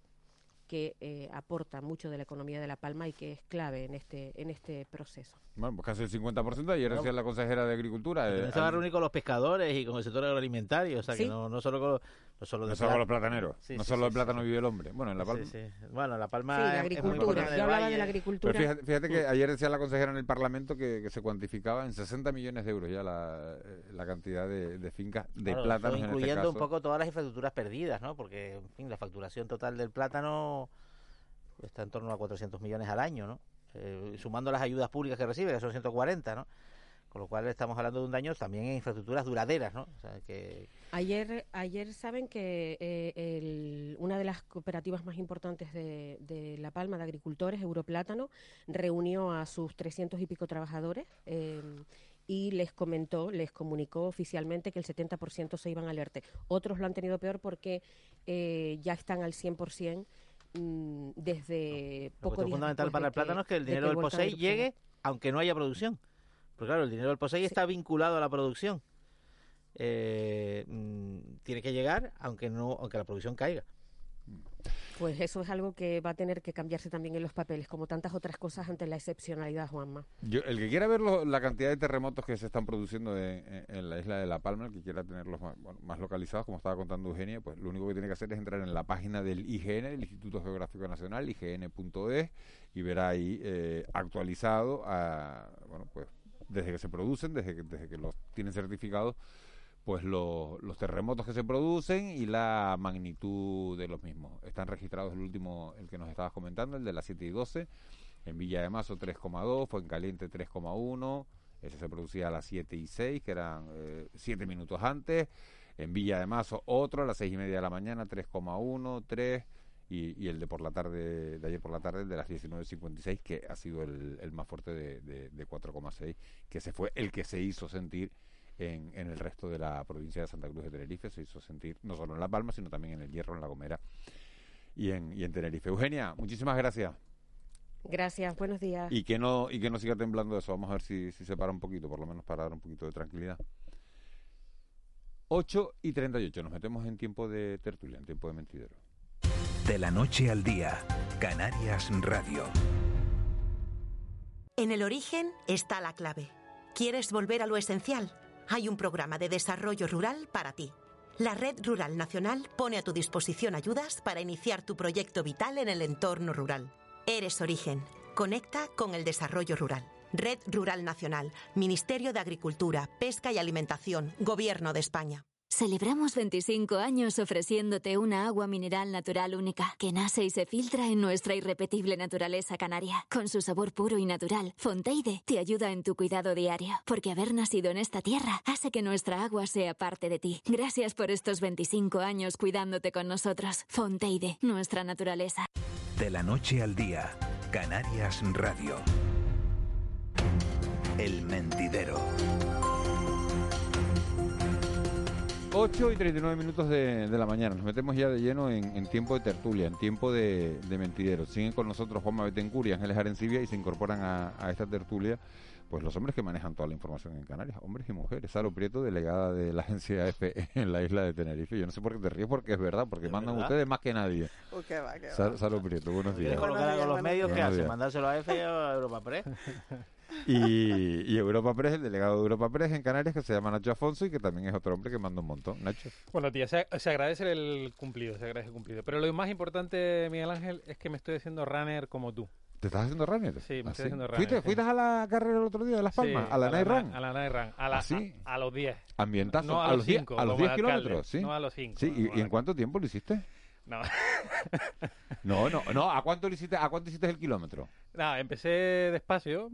que eh, aporta mucho de la economía de La Palma y que es clave en este en este proceso. Bueno, pues casi el 50%. Ayer decía la consejera de Agricultura. Eh, se va a reunir con los pescadores y con el sector agroalimentario. O sea, que no, no solo con, no solo, no solo los plataneros. no solo el plátano vive el hombre. Bueno, en La Palma. Bueno, La Palma. Sí, la agricultura. Yo hablaba de la agricultura. fíjate, que ayer decía la consejera en el Parlamento que, se cuantificaba en 60 millones de euros ya la, la cantidad de, de fincas de plátanos. Este incluyendo un poco todas las infraestructuras perdidas, ¿no? Porque, en fin, la facturación total del plátano está en torno a 400 millones al año, ¿no? Eh, sumando las ayudas públicas que recibe, que son 140, ¿no? Con lo cual estamos hablando de un daño también en infraestructuras duraderas, ¿no? que... Ayer, ayer saben que eh, una de las cooperativas más importantes de, La Palma, de agricultores, Europlátano, reunió a sus 300 y pico trabajadores eh, y les comentó, les comunicó oficialmente que el 70% se iban a alertar. Otros lo han tenido peor porque ya están al 100% Mm, desde poco Lo fundamental para el plátano es que el dinero del POSEI llegue aunque no haya producción. Porque claro, el dinero del POSEI está vinculado a la producción. Eh, mm, tiene que llegar aunque no aunque la producción caiga. Pues eso es algo que va a tener que cambiarse también en los papeles, como tantas otras cosas ante la excepcionalidad, Juanma. Yo, el que quiera ver la cantidad de terremotos que se están produciendo en, la isla de La Palma, el que quiera tenerlos más, localizados, como estaba contando Eugenia, pues lo único que tiene que hacer es entrar en la página del IGN, el Instituto Geográfico Nacional, ign.es, y verá ahí eh, actualizado, a, bueno, pues desde que se producen, desde que, los tienen certificados, pues los terremotos que se producen y la magnitud de los mismos. Están registrados el último, el que nos estabas comentando, el de las 7 y 12, en Villa de Mazo 3,2, fue en Caliente 3,1, ese se producía a las 7 y 6, que eran 7 eh, minutos antes, en Villa de Mazo otro a las 6 y media de la mañana 3,1, 3, y, el de por la tarde, de ayer por la tarde, el de las 19.56, que ha sido el, más fuerte de, de, de 4,6, que se fue el que se hizo sentir en, en, el resto de la provincia de Santa Cruz de Tenerife. Se hizo sentir no solo en La Palma, sino también en El Hierro, en La Gomera y en, y en Tenerife. Eugenia, muchísimas gracias. Gracias, buenos días. Y que no, y que no siga temblando eso. Vamos a ver si, si se para un poquito, por lo menos para dar un poquito de tranquilidad. 8 y 38, nos metemos en tiempo de tertulia, en tiempo de mentidero. De la noche al día, Canarias Radio. En el origen está la clave. ¿Quieres volver a lo esencial? hay un programa de desarrollo rural para ti. La Red Rural Nacional pone a tu disposición ayudas para iniciar tu proyecto vital en el entorno rural. Eres origen. Conecta con el desarrollo rural. Red Rural Nacional, Ministerio de Agricultura, Pesca y Alimentación, Gobierno de España. Celebramos 25 años ofreciéndote una agua mineral natural única que nace y se filtra en nuestra irrepetible naturaleza canaria. Con su sabor puro y natural, Fonteide te ayuda en tu cuidado diario, porque haber nacido en esta tierra hace que nuestra agua sea parte de ti. Gracias por estos 25 años cuidándote con nosotros. Fonteide, nuestra naturaleza. De la noche al día, Canarias Radio. El mentidero. 8 y 39 minutos de, de la mañana. Nos metemos ya de lleno en, en tiempo de tertulia, en tiempo de, de mentideros. Siguen con nosotros Juanma Betancourt y Ángeles Arencibia y se incorporan a, a esta tertulia pues los hombres que manejan toda la información en Canarias, hombres y mujeres. Salo Prieto, delegada de la agencia AFE en la isla de Tenerife. Yo no sé por qué te ríes, porque es verdad, porque mandan verdad? ustedes más que nadie. Uy, qué va, qué va. Sal- Salo Prieto, buenos días. ¿Quieres colocar con los medios? ¿Qué Buenos hace? ¿Mandárselo a EFE o a Europa Press? Y, y Europa Press, el delegado de Europa Press en Canarias, que se llama Nacho Afonso y que también es otro hombre que manda un montón. Nacho. Buenos días. Se, se agradece el cumplido, se agradece el cumplido. Pero lo más importante, Miguel Ángel, es que me estoy haciendo runner como tú. ¿Te estás haciendo runner? Sí, me ¿Ah, estoy sí? haciendo runner. ¿Fuiste, sí. fuiste a la carrera el otro día de Las Sí, Palmas? ¿A la Night Run? A la Night Run. A, la, ¿Ah, a, a los 10. Ambientazo. No a, los die- 5. a los 10 kilómetros, sí. No a los 5. Sí, ¿y, y en cuánto tiempo lo hiciste? No. No, no, no. ¿A cuánto lo hiciste? ¿A cuánto hiciste el kilómetro? Nada, empecé despacio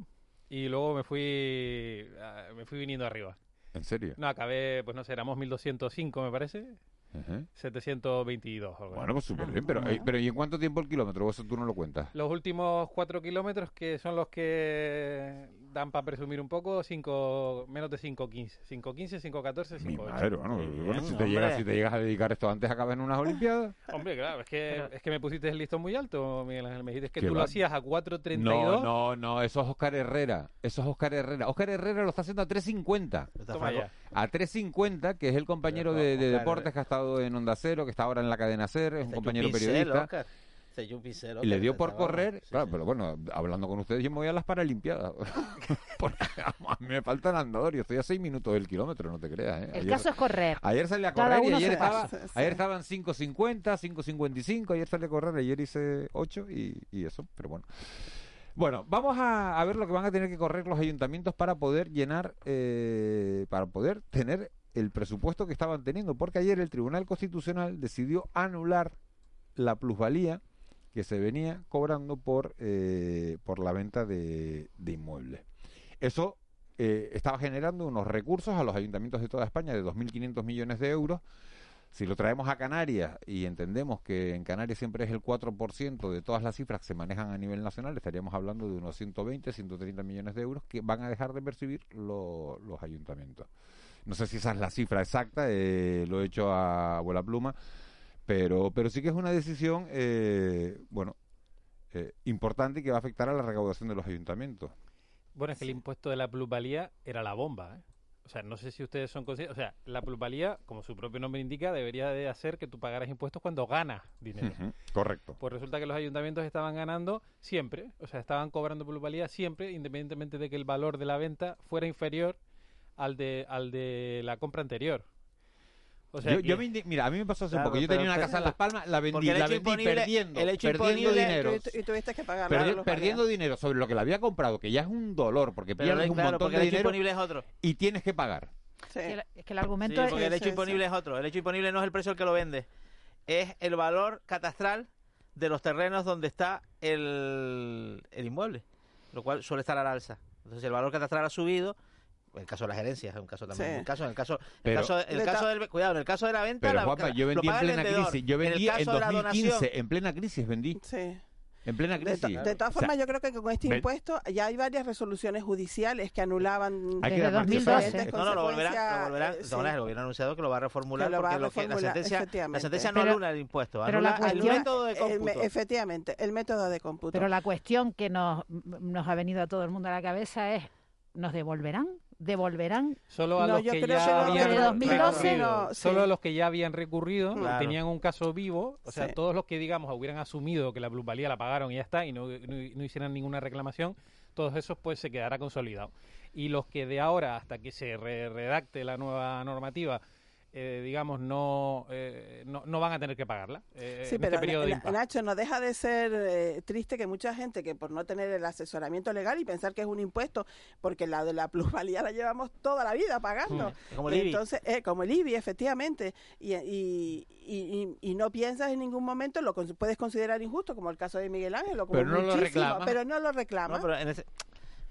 y luego me fui ah, me fui viniendo arriba. ¿En serio? No, acabé, pues no sé, éramos 1205 me parece. Ujú. 722. algo Bueno, pues súper bien. Pero, eh, pero ¿y en cuánto tiempo el kilómetro? Eso tú no lo cuentas. Los últimos 4 kilómetros que son los que dan para presumir un poco, cinco, menos de 5.15. 5.15, 5.14, 5.8. Madre, bueno, bueno, si, te llegas, si te llegas a dedicar esto antes, acabas en unas Olimpiadas. Hombre, claro, es que, es que me pusiste el listón muy alto, Miguel Ángel. Me dijiste que Qué tú lo hacías a 4.32. No, no, no, eso es Oscar Herrera. Eso es Oscar Herrera. Oscar Herrera lo está haciendo a 3.50. Toma ya. A 3.50, que es el compañero de, de Oscar deportes que ha estado en Onda Cero, que está ahora en la cadena SER, es un compañero periodista. Oscar. Y le dio por correr, claro, pero bueno, hablando con ustedes, yo me voy a las Paralimpiadas. Porque vamos, a mí me faltan andador, yo estoy a 6 minutos del kilómetro, no te creas. ¿eh? El Ayer- caso es correr. Ayer salí a Cada correr y ayer, estaba, ayer estaban 5.50, 5.55, ayer salí a correr, ayer hice 8 y, y eso, pero bueno. Bueno, vamos a, a ver lo que van a tener que correr los ayuntamientos para poder llenar, eh, para poder tener el presupuesto que estaban teniendo, porque ayer el Tribunal Constitucional decidió anular la plusvalía que se venía cobrando por, eh, por la venta de, de inmuebles. Eso eh, estaba generando unos recursos a los ayuntamientos de toda España de 2.500 millones de euros. Si lo traemos a Canarias y entendemos que en Canarias siempre es el 4% de todas las cifras que se manejan a nivel nacional, estaríamos hablando de unos 120, 130 millones de euros que van a dejar de percibir lo- los ayuntamientos. No sé si esa es la cifra exacta, eh, lo he hecho a abuela pluma, pero, pero sí que es una decisión, eh, bueno, eh, importante y que va a afectar a la recaudación de los ayuntamientos. Bueno, es que el impuesto de la plusvalía era la bomba, ¿eh? O sea, no sé si ustedes son conscientes. O sea, la plusvalía, como su propio nombre indica, debería de hacer que tú pagaras impuestos cuando ganas dinero. Correcto. Pues resulta que los ayuntamientos estaban ganando siempre, o sea, estaban cobrando plusvalía siempre, independientemente de que el valor de la venta fuera inferior al de, al de la compra anterior. O sea, yo, me indi- mira, a mí me pasó hace Claro, poco. Yo tenía una casa en Las Palmas, la vendí, la hecho vendí imponible- perdiendo, el hecho perdiendo imponible- dinero. Y, tu- y tuviste que pagar perdi- la luz perdiendo dinero sobre lo que le había comprado, que ya es un dolor, porque Pero pierdes un claro, montón porque de el hecho dinero imponible es otro. y tienes que pagar. Es que el- es que el Sí, argumento porque el es... hecho imponible es otro. El hecho imponible no es el precio al que lo vende, es el valor catastral de los terrenos donde está el, el inmueble, lo cual suele estar al alza. Entonces, el valor catastral ha subido. En el caso de las herencias, es un caso también. Sí. En el caso, en el caso, Pero- el caso, el De caso ta- del, cuidado, en el caso de la venta, Pero la- Juanma, yo vendí en plena crisis. Yo En el vendí en, caso de la 2015, donación- en plena crisis vendí. Sí. En plena De, crisis. to- de todas O sea, formas, yo creo que con este impuesto ya hay varias resoluciones judiciales que anulaban Hay que Desde atrás. 2012. diferentes No, no, lo volverá, lo volverá. eh, sí. el gobierno ha anunciado que lo va a reformular Que lo va porque a lo que, la sentencia, la sentencia no Pero- anula el impuesto, pero la el método de El cómputo. efectivamente, el método de cómputo. Pero la cuestión que nos, nos ha venido a todo el mundo a la cabeza es, ¿nos devolverán? ¿Devolverán? Solo a No, los yo que creo ya habían de 2012 recurrido. no, sí. Solo a los que ya habían recurrido, Claro. tenían un caso vivo, o sea, Sí. todos los que, digamos, hubieran asumido que la plusvalía la pagaron y ya está, y no, no, no hicieran ninguna reclamación, todos esos pues se quedará consolidado. Y los que de ahora, hasta que se re- redacte la nueva normativa, eh, digamos, no, eh, no, no van a tener que pagarla eh, Sí, en pero este periodo de. Nacho, no deja de ser eh, triste que mucha gente que por no tener el asesoramiento legal y pensar que es un impuesto, porque la de la plusvalía la llevamos toda la vida pagando. Mm, como el IBI. Entonces, eh, como el IBI, efectivamente, y, y, y, no piensas en ningún momento, lo puedes considerar injusto, como el caso de Miguel Ángel, o como Pero no lo muchísimo, reclama. Pero no lo reclama. No, pero en este,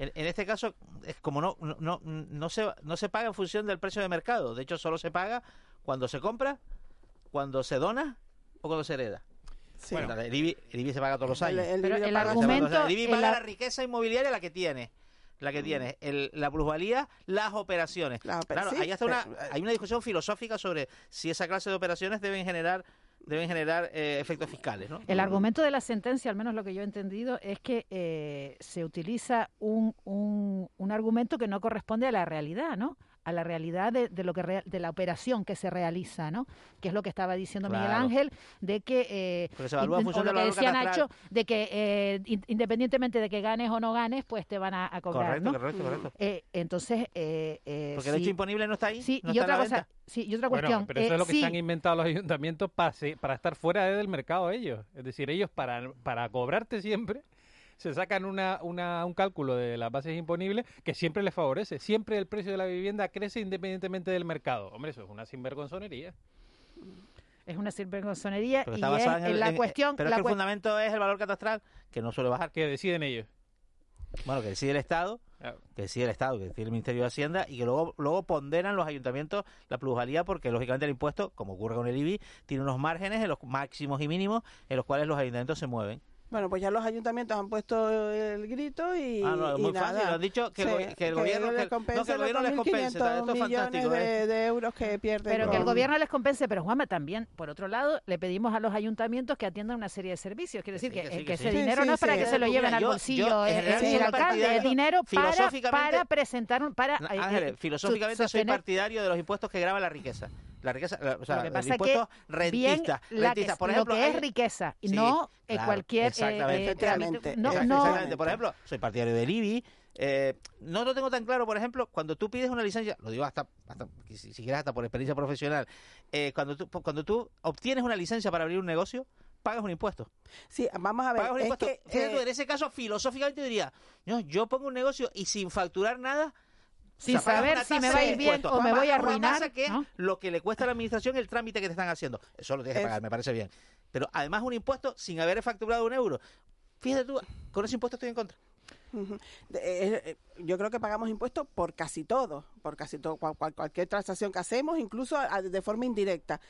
en, en este caso, es como no, no, no, no, se, no se paga en función del precio de mercado. De hecho, solo se paga cuando se compra, cuando se dona o cuando se hereda. Bueno, el, IBI, el IBI se paga todos los años. el Pero paga- argumento- el IBI paga la riqueza inmobiliaria la que tiene. La que tiene, el- la plusvalía, las operaciones. claro, sí, hay hasta una, pero- hay una discusión filosófica sobre si esa clase de operaciones deben generar deben generar eh, efectos fiscales, ¿no? El argumento de la sentencia, al menos lo que yo he entendido, es que eh, se utiliza un, un, un argumento que no corresponde a la realidad, ¿no? A la realidad de, de lo que rea- de la operación que se realiza, ¿no? Que es lo que estaba diciendo Miguel. Ángel, de que eh, se in- o lo que decía. Nacho, de que eh, in- independientemente de que ganes o no ganes, pues te van a, a cobrar, Correcto, ¿no? correcto, correcto. Eh, entonces, eh, eh, Porque el sí. hecho imponible no está ahí. Sí, no y otra cosa, sí, y otra Bueno, cuestión. pero eso eh, es lo que sí, se han inventado los ayuntamientos para, estar fuera del mercado ellos. Es decir, ellos para, para cobrarte siempre se sacan una, una, un cálculo de las bases imponibles que siempre les favorece. Siempre el precio de la vivienda crece independientemente del mercado. Hombre, eso es una sinvergonzonería. es una sinvergonzonería Pero y está es basada en el, la en- cuestión. Pero es que el fundamento es el valor catastral, que no suele bajar. Que deciden ellos. Bueno, que decide el Estado, que decide el Estado, que decide el Ministerio de Hacienda y que luego, luego ponderan los ayuntamientos la plusvalía porque lógicamente el impuesto, como ocurre con el IBI, tiene unos márgenes en los máximos y mínimos en los cuales los ayuntamientos se mueven. Bueno, pues ya los ayuntamientos han puesto el grito y. Ah, no, es muy nada. fácil, han dicho que el go- que el gobierno- les compense no, que el gobierno les compense, 2.500 esto es millones fantástico, de, ¿eh? de euros que pierden. Pero que el gobierno les compense, pero Juanma también, por otro lado, le pedimos a los ayuntamientos que atiendan una serie de servicios. Quiere decir que, que sí, que que ese sí. dinero Sí, no es sí, para sí. que se lo lleven al bolsillo yo, en general, soy el alcalde, es dinero para, filosóficamente- para presentar, un- para eh, Ángeles, eh, filosóficamente soy partidario de los impuestos que graban la riqueza. La riqueza, la- o sea, Lo que el pasa es impuesto que rentista, bien rentista. que- Por ejemplo, lo que es riqueza y Sí, no eh, claro, cualquier eh, exactamente. eh, trámite. No, Exact- no, Exactamente. Por ejemplo, soy partidario del IBI. eh, no lo tengo tan claro, por ejemplo, cuando tú pides una licencia, lo digo hasta, hasta si, si quieres hasta por experiencia profesional, eh, cuando, tú, cuando tú obtienes una licencia para abrir un negocio, pagas un impuesto. Sí, vamos a ver. Pagas un es impuesto. que, Fíjate tú, en ese caso, filosóficamente diría, no, yo pongo un negocio y sin facturar nada, Sin o sea, pagas saber si me va a ir bien o me voy a arruinar, que es ¿no? lo que le cuesta a la administración el trámite que te están haciendo. Eso lo tienes que pagar, me parece bien. Pero además un impuesto sin haber facturado un euro. Fíjate tú, con ese impuesto estoy en contra. Eh, eh, yo creo que pagamos impuestos por casi todo, por casi todo, cual- cual- cualquier transacción que hacemos, incluso a- de forma indirecta.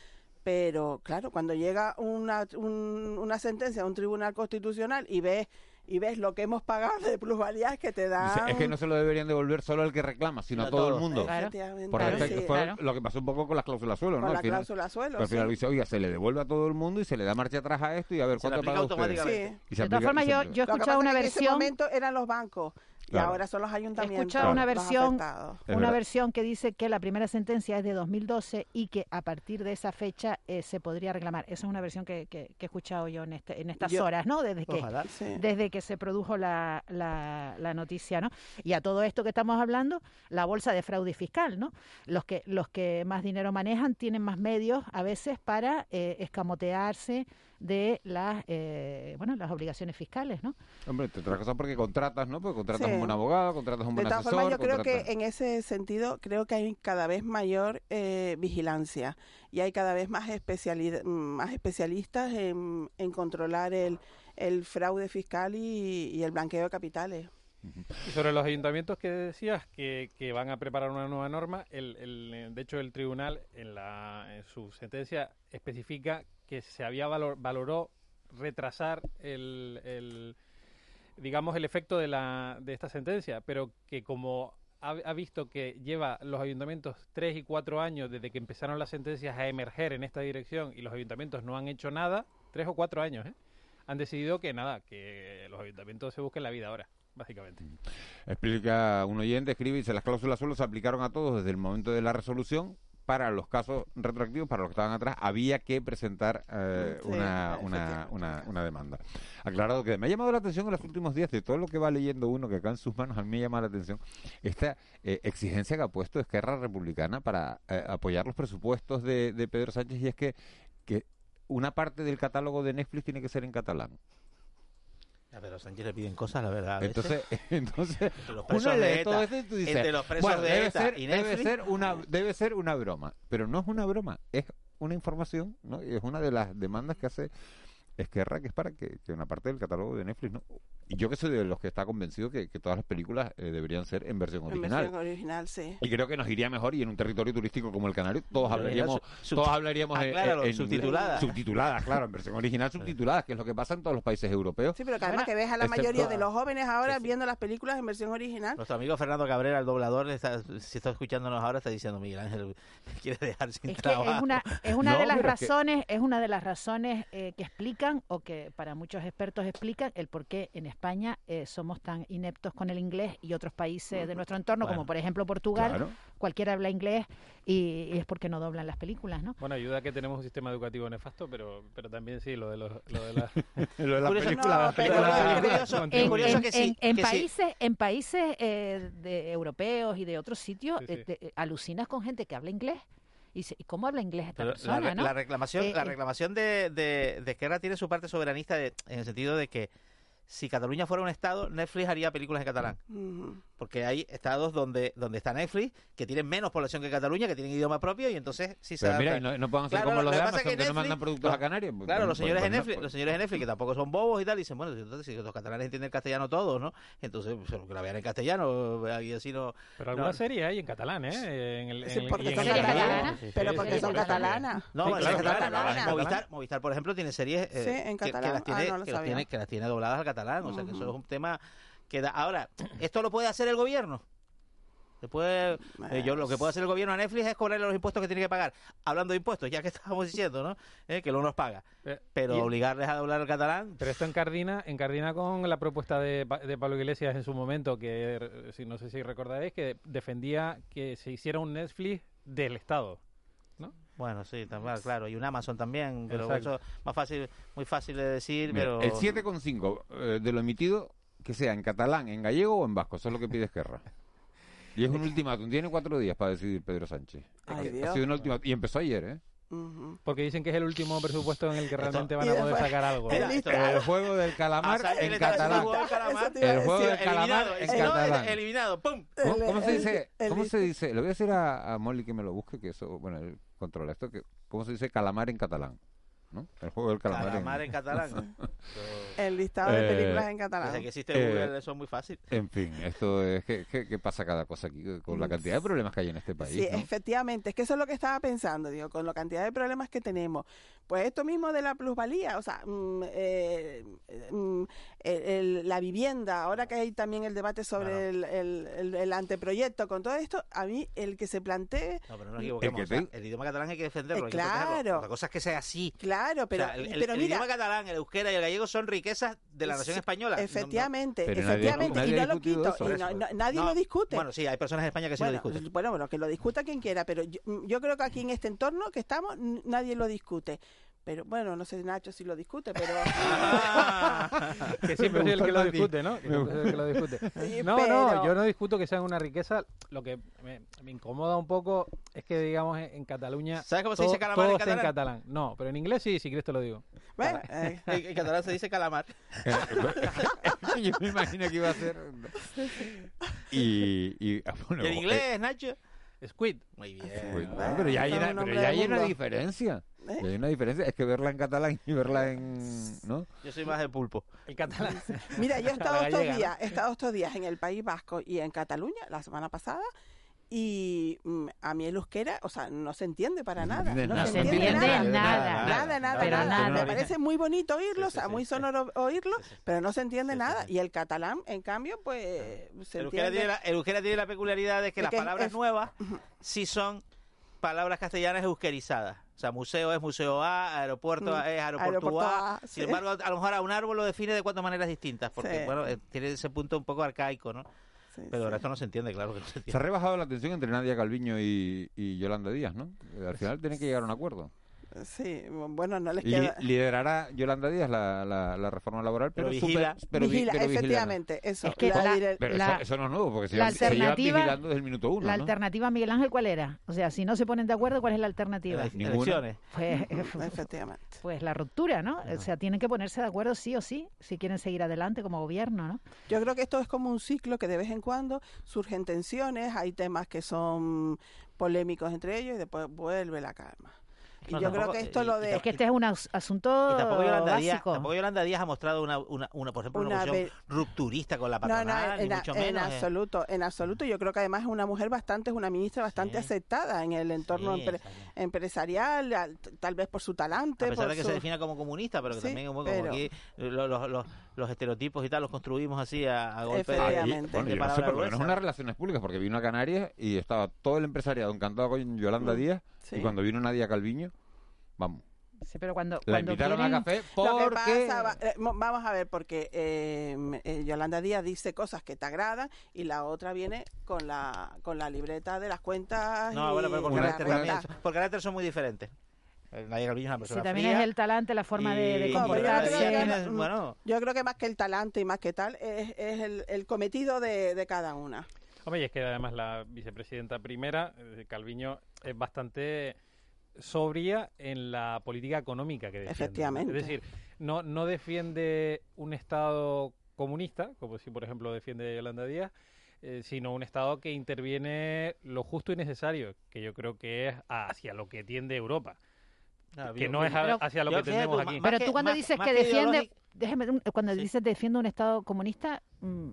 Pero claro, cuando llega una, un- una sentencia a un tribunal constitucional y ves y ves lo que hemos pagado de plusvalías que te dan. es que no se lo deberían devolver solo al que reclama, sino A a todo el todos. mundo. Claro. Por claro, sí. fue Claro. lo que pasó un poco con las cláusulas suelo, Con ¿no? Al la final- cláusula suelo, al final sí. dice, oiga, se le devuelve a todo el mundo y se le da marcha atrás a esto y a ver Se cuánto paga usted. se De todas formas, yo, he escuchado una que En ese versión. momento eran los bancos y Claro. ahora son los He ayuntamientos. escuchado una versión, una versión que dice que la primera sentencia es de 2012 y que a partir de esa fecha eh, se podría reclamar. Esa es una versión que, que- que he escuchado yo en, este, en estas Yo- horas, ¿no? Desde que, Ojalá. Sí. desde que se produjo la, la, la noticia, ¿no? Y a todo esto que estamos hablando, la bolsa de fraude fiscal, ¿no? Los que, los que más dinero manejan tienen más medios a veces para eh, escamotearse de las, eh, bueno, las obligaciones fiscales, ¿no? Hombre, entre otras cosas porque contratas, ¿no? Porque contratas Sí. un buen abogado, contratas un De buen todas asesor. formas, yo creo contratas- que en ese sentido, creo que hay cada vez mayor eh, vigilancia y hay cada vez más, especialidad, más especialistas en, en controlar el, el fraude fiscal y, y el blanqueo de capitales. Y sobre los ayuntamientos que decías que, que van a preparar una nueva norma, el, el, de hecho el tribunal en, la, en su sentencia especifica que se había valor, valoró retrasar el, el, digamos el efecto de la de esta sentencia, pero que como ha, visto que lleva los ayuntamientos tres y cuatro años desde que empezaron las sentencias a emerger en esta dirección y los ayuntamientos no han hecho nada, tres o cuatro años, ¿eh? han decidido que nada, que los ayuntamientos se busquen la vida ahora, básicamente. Explica un oyente, escribe, dice, las cláusulas suelo se aplicaron a todos desde el momento de la resolución, para los casos retroactivos, para los que estaban atrás, había que presentar eh, Sí, una, una, una, una demanda. Aclarado que me ha llamado la atención en los últimos días de todo lo que va leyendo uno que acá en sus manos, a mí me llama la atención esta eh, exigencia que ha puesto Esquerra Republicana para eh, apoyar los presupuestos de, de Pedro Sánchez y es que, que una parte del catálogo de Netflix tiene que ser en catalán. A Pedro Sánchez le piden cosas, la verdad. Entonces, entonces los uno lee de todo esto y tú dices, entre los presos bueno, de debe, ETA ser, y debe ser una debe ser una broma, pero no es una broma, es una información, ¿no? Y es una de las demandas que hace Esquerra, que es para que, que una parte del catálogo de Netflix, ¿no? Yo que soy de los que está convencido que, que todas las películas eh, deberían ser en versión En original. versión original, sí. Y creo que nos iría mejor y en un territorio turístico como el Canario todos hablaríamos, su- todos hablaríamos en- acláralo, en, inglés. subtituladas. subtituladas, claro, en versión original subtituladas, que es lo que pasa en todos los países europeos. Sí, pero que además que ves a la excepto- mayoría de los jóvenes ahora viendo las películas en versión original. Nuestro amigo Fernando Cabrera, el doblador, está, si está escuchándonos ahora, está diciendo Miguel Ángel quiere dejar sin Es que trabajo. es una, es una No, de las que- razones, es una de las razones eh, que explican o que para muchos expertos explican el por qué en España eh, somos tan ineptos con el inglés y otros países de nuestro entorno, Bueno, como por ejemplo Portugal, claro. cualquiera habla inglés y, y es porque no doblan las películas, ¿no? Bueno, ayuda que tenemos un sistema educativo nefasto, pero, pero también sí, lo de, los, lo de la, lo de las Curioso, películas. en, países, en países eh, de europeos y de otros sitios, Sí, sí. eh, te- eh, alucinas con gente que habla inglés. Y, se- ¿y cómo habla inglés esta Pero persona? la, re- no? la reclamación, Eh, la reclamación de, de, de Esquerra tiene su parte soberanista de- en el sentido de que si Cataluña fuera un estado, Netflix haría películas en catalán. Porque hay estados donde, donde está Netflix que tienen menos población que Cataluña, que tienen idioma propio y entonces sí se Pero mira, y no, no pueden hacer Claro, como lo los de que que, no Netflix- mandan productos a Canarias. Pues, Claro, los pues, señores de pues, no, Netflix, pues- los señores de Netflix que tampoco son bobos y tal, dicen, bueno, entonces si los catalanes entienden castellano todos, ¿no? Entonces, pues, que la vean en castellano, y así no... Pero no- alguna serie hay en catalán, ¿eh? En el, en el- porque son el catalanas, catalán. Sí, sí, pero porque sí, son catalanas. No, Movistar, por ejemplo, tiene series eh, Sí, en que- las tiene, lo dobladas al catalán. O sea, que eso es un tema que da... Ahora, ¿esto lo puede hacer el gobierno? Después, eh, yo lo que puede hacer el gobierno a Netflix es cobrarle los impuestos que tiene que pagar. Hablando de impuestos, ya que estábamos diciendo, ¿no? Eh, que no nos paga. Pero y- obligarles a doblar el catalán... Pero esto encardina, encardina con la propuesta de, Pa- de Pablo Iglesias en su momento, que eh, si no sé si recordaréis, que defendía que se hiciera un Netflix del Estado. ¿no? Bueno, sí, también, claro, y un Amazon también, pero Exacto. eso más fácil, muy fácil de decir, Mira, pero El 7,5 eh, de lo emitido, que sea en catalán, en gallego o en vasco, eso es lo que pide Esquerra. Y es un ultimátum, tiene cuatro días para decidir Pedro Sánchez. Ay, Ha sido un ultimátum, y empezó ayer, ¿eh? Porque dicen que es el último presupuesto en el que realmente van a poder sacar algo. El juego del calamar A Sánchez en catalán. el juego del calamar. En catalán. Eliminado, ¡pum! ¿Cómo, se el- dice? ¿Cómo se dice? Le voy a decir a, a Molly que me lo busque, que eso, bueno, él controla esto, que ¿cómo se dice calamar en catalán? ¿No? El juego del calamar, Calamar en catalán. El listado de Eh, películas en catalán. Desde que existe Eh, Google, eso es muy fácil. En fin, esto es que, que- que pasa cada cosa aquí con la cantidad de problemas que hay en este país. Sí, ¿no? efectivamente, es que eso es lo que estaba pensando, digo, con la cantidad de problemas que tenemos. Pues esto mismo de la plusvalía, o sea, mm, eh, mm, el- el- la vivienda, ahora que hay también el debate sobre el, el- el- el anteproyecto, con todo esto, a mí el que se plantee... No, pero no nos equivoquemos. que o sea, te- el idioma catalán hay que defenderlo. Eh, hay que claro. La cosa es que sea así. Claro, pero, O sea, el, el- pero el mira, idioma catalán, el euskera y el gallego son riquezas de la nación española. No- no- Efectivamente, nadie- efectivamente, nadie y no lo quito, eso. y Por no- nadie No, lo discute. Bueno, sí, hay personas en España que sí bueno, lo discuten. Bueno, bueno, que lo discuta quien quiera, pero yo, yo creo que aquí en este entorno que estamos, nadie lo discute. Pero bueno, no sé Nacho si lo discute, pero... Que siempre soy el que lo discute, ¿no? Que Me siempre soy el que lo discute. Sí, No, pero- no, yo no discuto que sean una riqueza. Lo que me, me incomoda un poco es que, digamos, en, en Cataluña. ¿Sabes cómo se dice calamar en catalán? No, pero en inglés sí, si quieres te lo digo. Bueno, eh, En, catalán se dice calamar. Yo me imagino que iba a ser... Y, y ah, bueno, ¿Y en inglés, Nacho? Squid. Muy bien. Pues, bueno, pero ya hay una, un pero ya hay una diferencia. ¿Eh? Ya hay una diferencia. Es que verla en catalán y verla en... ¿no? Yo soy más de pulpo. El catalán. Mira, yo he estado estos días, he estado estos días en el País Vasco y en Cataluña la semana pasada y mm, a mí el euskera, o sea, no se entiende para nada. No nada. se se entiende entiende nada. nada. Nada, nada, Pero nada. nada. Me parece muy bonito oírlo, o Sí, sea, sí, muy sí. sonoro oírlo, Sí, sí. pero no se entiende Sí, sí, nada. sí. Y el catalán, en cambio, pues se El entiende. tiene la, el euskera tiene la peculiaridad de que De las que palabras es- nuevas sí son palabras castellanas euskerizadas. O sea, museo es museo A, aeropuerto Mm, es aeropuerto, aeropuerto A. A, Sin embargo, a lo mejor a un árbol lo define de cuatro maneras distintas, porque Sí. bueno, eh, tiene ese punto un poco arcaico, ¿no? Sí. pero el resto no se entiende, claro que no se entiende. Se ha rebajado la tensión entre Nadia Calviño y, y Yolanda Díaz, ¿no? Al final tienen que llegar a un acuerdo. Sí, bueno, no les Y queda... liderará Yolanda Díaz la, la, la reforma laboral, pero, Pero super- vigila. vi- Vigila, pero vigila. efectivamente, eso. Es que la la- Pero La- eso, eso no es nuevo, porque se, la se vigilando desde el minuto uno, La ¿no? alternativa, Miguel Ángel, ¿cuál era? O sea, si no se ponen de acuerdo, ¿cuál es la alternativa? Ele- Elecciones. Pues, Efectivamente. pues la ruptura, ¿no? O sea, tienen que ponerse de acuerdo sí o sí, si quieren seguir adelante como gobierno, ¿no? Yo creo que esto es como un ciclo que de vez en cuando surgen tensiones, hay temas que son polémicos entre ellos y después vuelve la calma. Y No, yo creo tampoco- que esto y- lo de... Es que este es un as- asunto Y tampoco Yolanda, Díaz, básico. tampoco Yolanda Díaz ha mostrado una, una, una por ejemplo, una, Una posición rupturista con la No, patronal, no, ni en, mucho en menos. ¿eh? absoluto, en absoluto. Yo creo que además es una mujer bastante, es una ministra bastante aceptada en el entorno Sí, empre- empresarial, al- tal vez por su talante. A pesar por de que su- se defina como comunista, pero que Sí, también como, como pero- aquí eh, lo- lo- los, los estereotipos y tal los construimos así a, a golpe de, Efectivamente. Bueno, de yo no sé, por lo menos unas relaciones públicas, porque vino a Canarias y estaba todo el empresariado encantado con Yolanda Mm, Díaz, sí. y cuando vino Nadia Calviño, vamos, Sí, pero cuando, la cuando invitaron a café Lo que porque... pasa, va- eh, mo- vamos a ver, porque eh, eh, Yolanda Díaz dice cosas que te agradan y la otra viene con la con la libreta de las cuentas. No, y, bueno, pero por carácter, también, por carácter son muy diferentes. Eh, Nadia Calviño es una Sí, persona también fría, es el talante, la forma de, de yo creo que- bueno, Yo creo que más que el talante y más que tal es, es el, el cometido de, de cada una. Hombre, y es que además la vicepresidenta primera, eh, Calviño, es bastante sobria en la política económica que defiende. Efectivamente. Es decir, no, no defiende un Estado comunista, como si por ejemplo defiende Yolanda Díaz, eh, sino un Estado que interviene lo justo y necesario, que yo creo que es hacia lo que tiende Europa. Ah, que no es a- hacia lo que tendemos tú, aquí. Pero tú cuando más- dices más que que defiende, un- cuando dices defiende un Estado comunista, mm,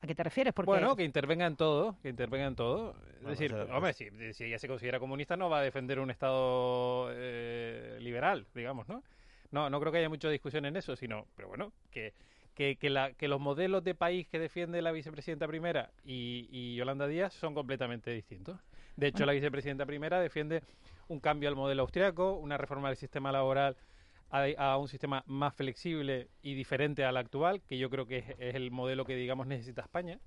¿a qué te refieres? Porque Bueno, que intervenga en todo, que intervenga en todo. Es Bueno, decir, hombre, si, si ella se considera comunista no va a defender un Estado eh, liberal, digamos, ¿no? No, no creo que haya mucha discusión en eso, sino, pero bueno, que, que, que, la, que los modelos de país que defiende la vicepresidenta primera y, y Yolanda Díaz son completamente distintos. De hecho, la vicepresidenta primera defiende un cambio al modelo austriaco, una reforma del sistema laboral a, a un sistema más flexible y diferente al actual, que yo creo que es, es el modelo que, digamos, necesita España.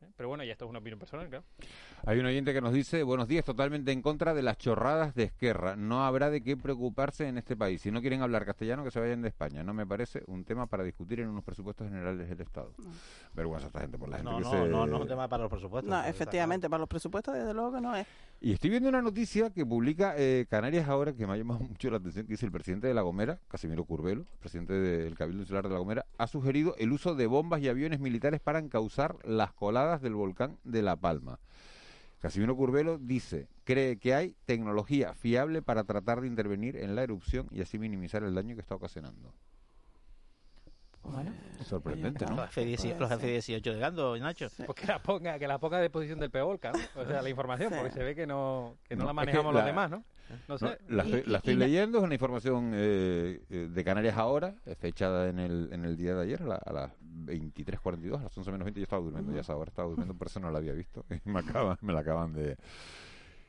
¿Eh? Pero bueno, ya esto es una opinión personal, claro. Hay un oyente que nos dice, buenos días, totalmente en contra de las chorradas de Esquerra. No habrá de qué preocuparse en este país. Si no quieren hablar castellano, que se vayan de España. No me parece un tema para discutir en unos presupuestos generales del Estado. Vergüenza esta gente por la gente No, que no, se... no, no es un tema para los presupuestos. No, efectivamente, para los presupuestos desde luego que no es. Y estoy viendo una noticia que publica eh, Canarias ahora que me ha llamado mucho la atención, que dice el presidente de La Gomera, Casimiro Curbelo, presidente del Cabildo Insular de La Gomera, ha sugerido el uso de bombas y aviones militares para encauzar las coladas del volcán de La Palma. Casimiro Curbelo dice, cree que hay tecnología fiable para tratar de intervenir en la erupción y así minimizar el daño que está ocasionando. Bueno, Sorprendente, ¿no? Los F-18 los F-18 llegando, Nacho. Pues que la ponga, que la ponga a disposición del PEOLCA, ¿no? O sea, la información, porque se ve que no, que no, No, la es que manejamos la- los demás, ¿no? No sé. No, la estoy, la estoy leyendo, es una información eh, eh, de Canarias ahora, eh, fechada en el, en el día de ayer, a, la- a las 23.42, a las 11 menos 20, yo estaba durmiendo, ya hora estaba durmiendo, por eso no la había visto, y me, acaban, me la acaban de...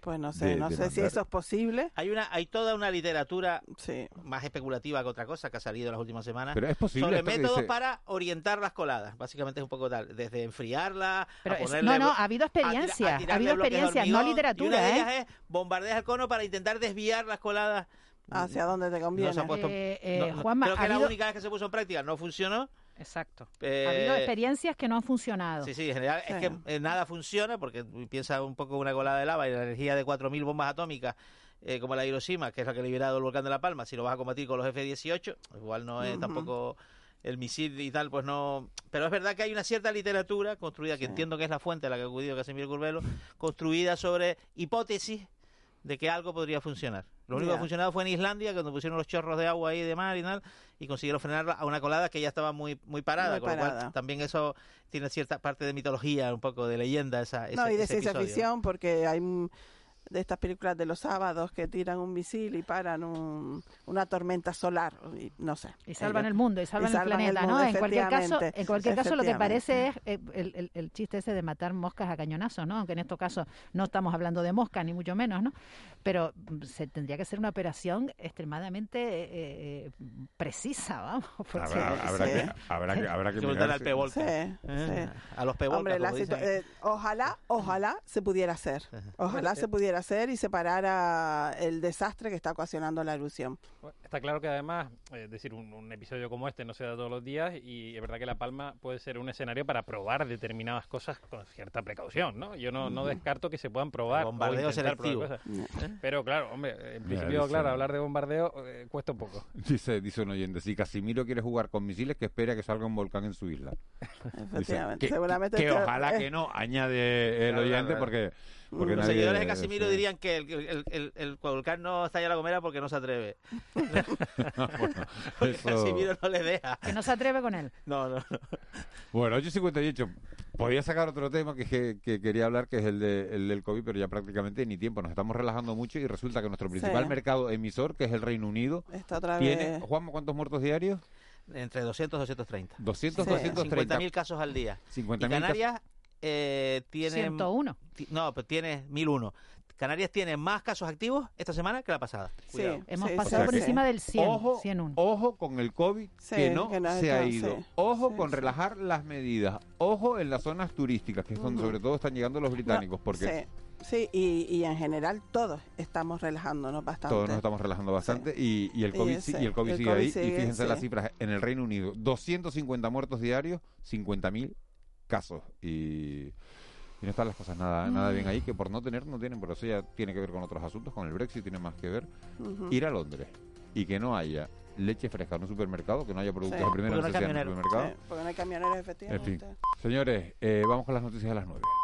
Pues no sé, de- no de sé si eso es posible. Hay una, hay toda una literatura Sí. más especulativa que otra cosa que ha salido en las últimas semanas Pero es posible sobre métodos dice- para orientar las coladas. Básicamente es un poco tal, desde enfriarla, Pero a es- ponerle no, no, ha habido a tira- a experiencia, ha habido experiencia, no literatura, Y una de ¿eh? ellas es bombardear el cono para intentar desviar las coladas. Hacia donde te conviene. No se ha puesto- Eh, eh, no, no, Juanma, creo que ha la habido- única vez que se puso en práctica no funcionó. Exacto. Eh, ha habido experiencias que no han funcionado. Sí, sí, en general es que eh, nada funciona porque piensa un poco una colada de lava y la energía de 4.000 bombas atómicas eh, como la de Hiroshima, que es la que ha liberado el volcán de La Palma, si lo vas a combatir con los F-18, igual no es tampoco el misil y tal, pues no... Pero es verdad que hay una cierta literatura construida, que entiendo que es la fuente a la que ha acudido Casimiro Curbelo, construida sobre hipótesis de que algo podría funcionar. Lo único que ha funcionado fue en Islandia, cuando pusieron los chorros de agua ahí de mar y tal, y consiguieron frenarla a una colada que ya estaba muy muy parada, Muy con lo cual también eso tiene cierta parte de mitología, un poco de leyenda, esa, ese, No, y de ciencia ficción, porque hay de estas películas de los sábados que tiran un misil y paran un, una tormenta solar, y, no sé. Y salvan el mundo, y salvan, el planeta, ¿no? En cualquier caso, en cualquier caso lo que parece es eh, el, el, el, chiste ese de matar moscas a cañonazos, ¿no? Aunque en este caso no estamos hablando de moscas, ni mucho menos, ¿no? Pero mm, se tendría que ser una operación extremadamente eh, eh, precisa, vamos. Habrá, habrá, que, habrá que, habrá que al sí, sí. A los pevolcas, Ojalá, ojalá se pudiera hacer. Ojalá se pudiera hacer y separara el desastre que está ocasionando la erupción. Está claro que además, es decir, un, episodio como este no se da todos los días y es verdad que La Palma puede ser un escenario para probar determinadas cosas con cierta precaución, ¿no? Yo no, no descarto que se puedan probar. Bombardeo selectivo. Pero claro, hombre, en principio, claro, hablar de bombardeo eh, cuesta un poco. Dice, dice un oyente, si Casimiro quiere jugar con misiles, que espera que salga un volcán en su isla. Efectivamente. que, Seguramente que, ojalá que no, añade el oyente, porque porque los seguidores de Casimiro dirían que el, el, el, el, volcán no estalla a la gomera porque no se atreve. bueno, porque Casimiro no le deja. Que no se atreve con él. No, no. Bueno, 8.58. Podía sacar otro tema que, que, quería hablar, que es el, de, el del COVID, pero ya prácticamente ni tiempo. Nos estamos relajando mucho y resulta que nuestro principal mercado emisor, que es el Reino Unido, Está otra tiene, Juan, ¿cuántos muertos diarios? Entre 200 y 230. 200, sí. 230. 50.000 casos al día. 50 y Canarias eh, tiene... 101. No, pero tiene 1001. Canarias tiene más casos activos esta semana que la pasada. Sí, hemos pasado por encima del 100, ojo, 101. Ojo con el COVID que no, se ha ido. Ojo con relajar las medidas. Ojo en las zonas turísticas, que es donde sobre todo están llegando los británicos. porque Sí, y, y, en general todos estamos relajándonos bastante. Todos nos estamos relajando bastante y, y, el COVID, y, el COVID sigue ahí. y fíjense las cifras, en el Reino Unido, 250 muertos diarios, 50.000 casos. Y y no están las cosas nada, nada bien ahí, que por no tener, no tienen, pero eso ya tiene que ver con otros asuntos, con el Brexit tiene más que ver. Ir a Londres y que no haya leche fresca en un supermercado, que no haya productos de primera necesidad en un supermercado. porque no hay camioneros, efectivamente. En fin. Señores, eh, vamos con las noticias de las nueve.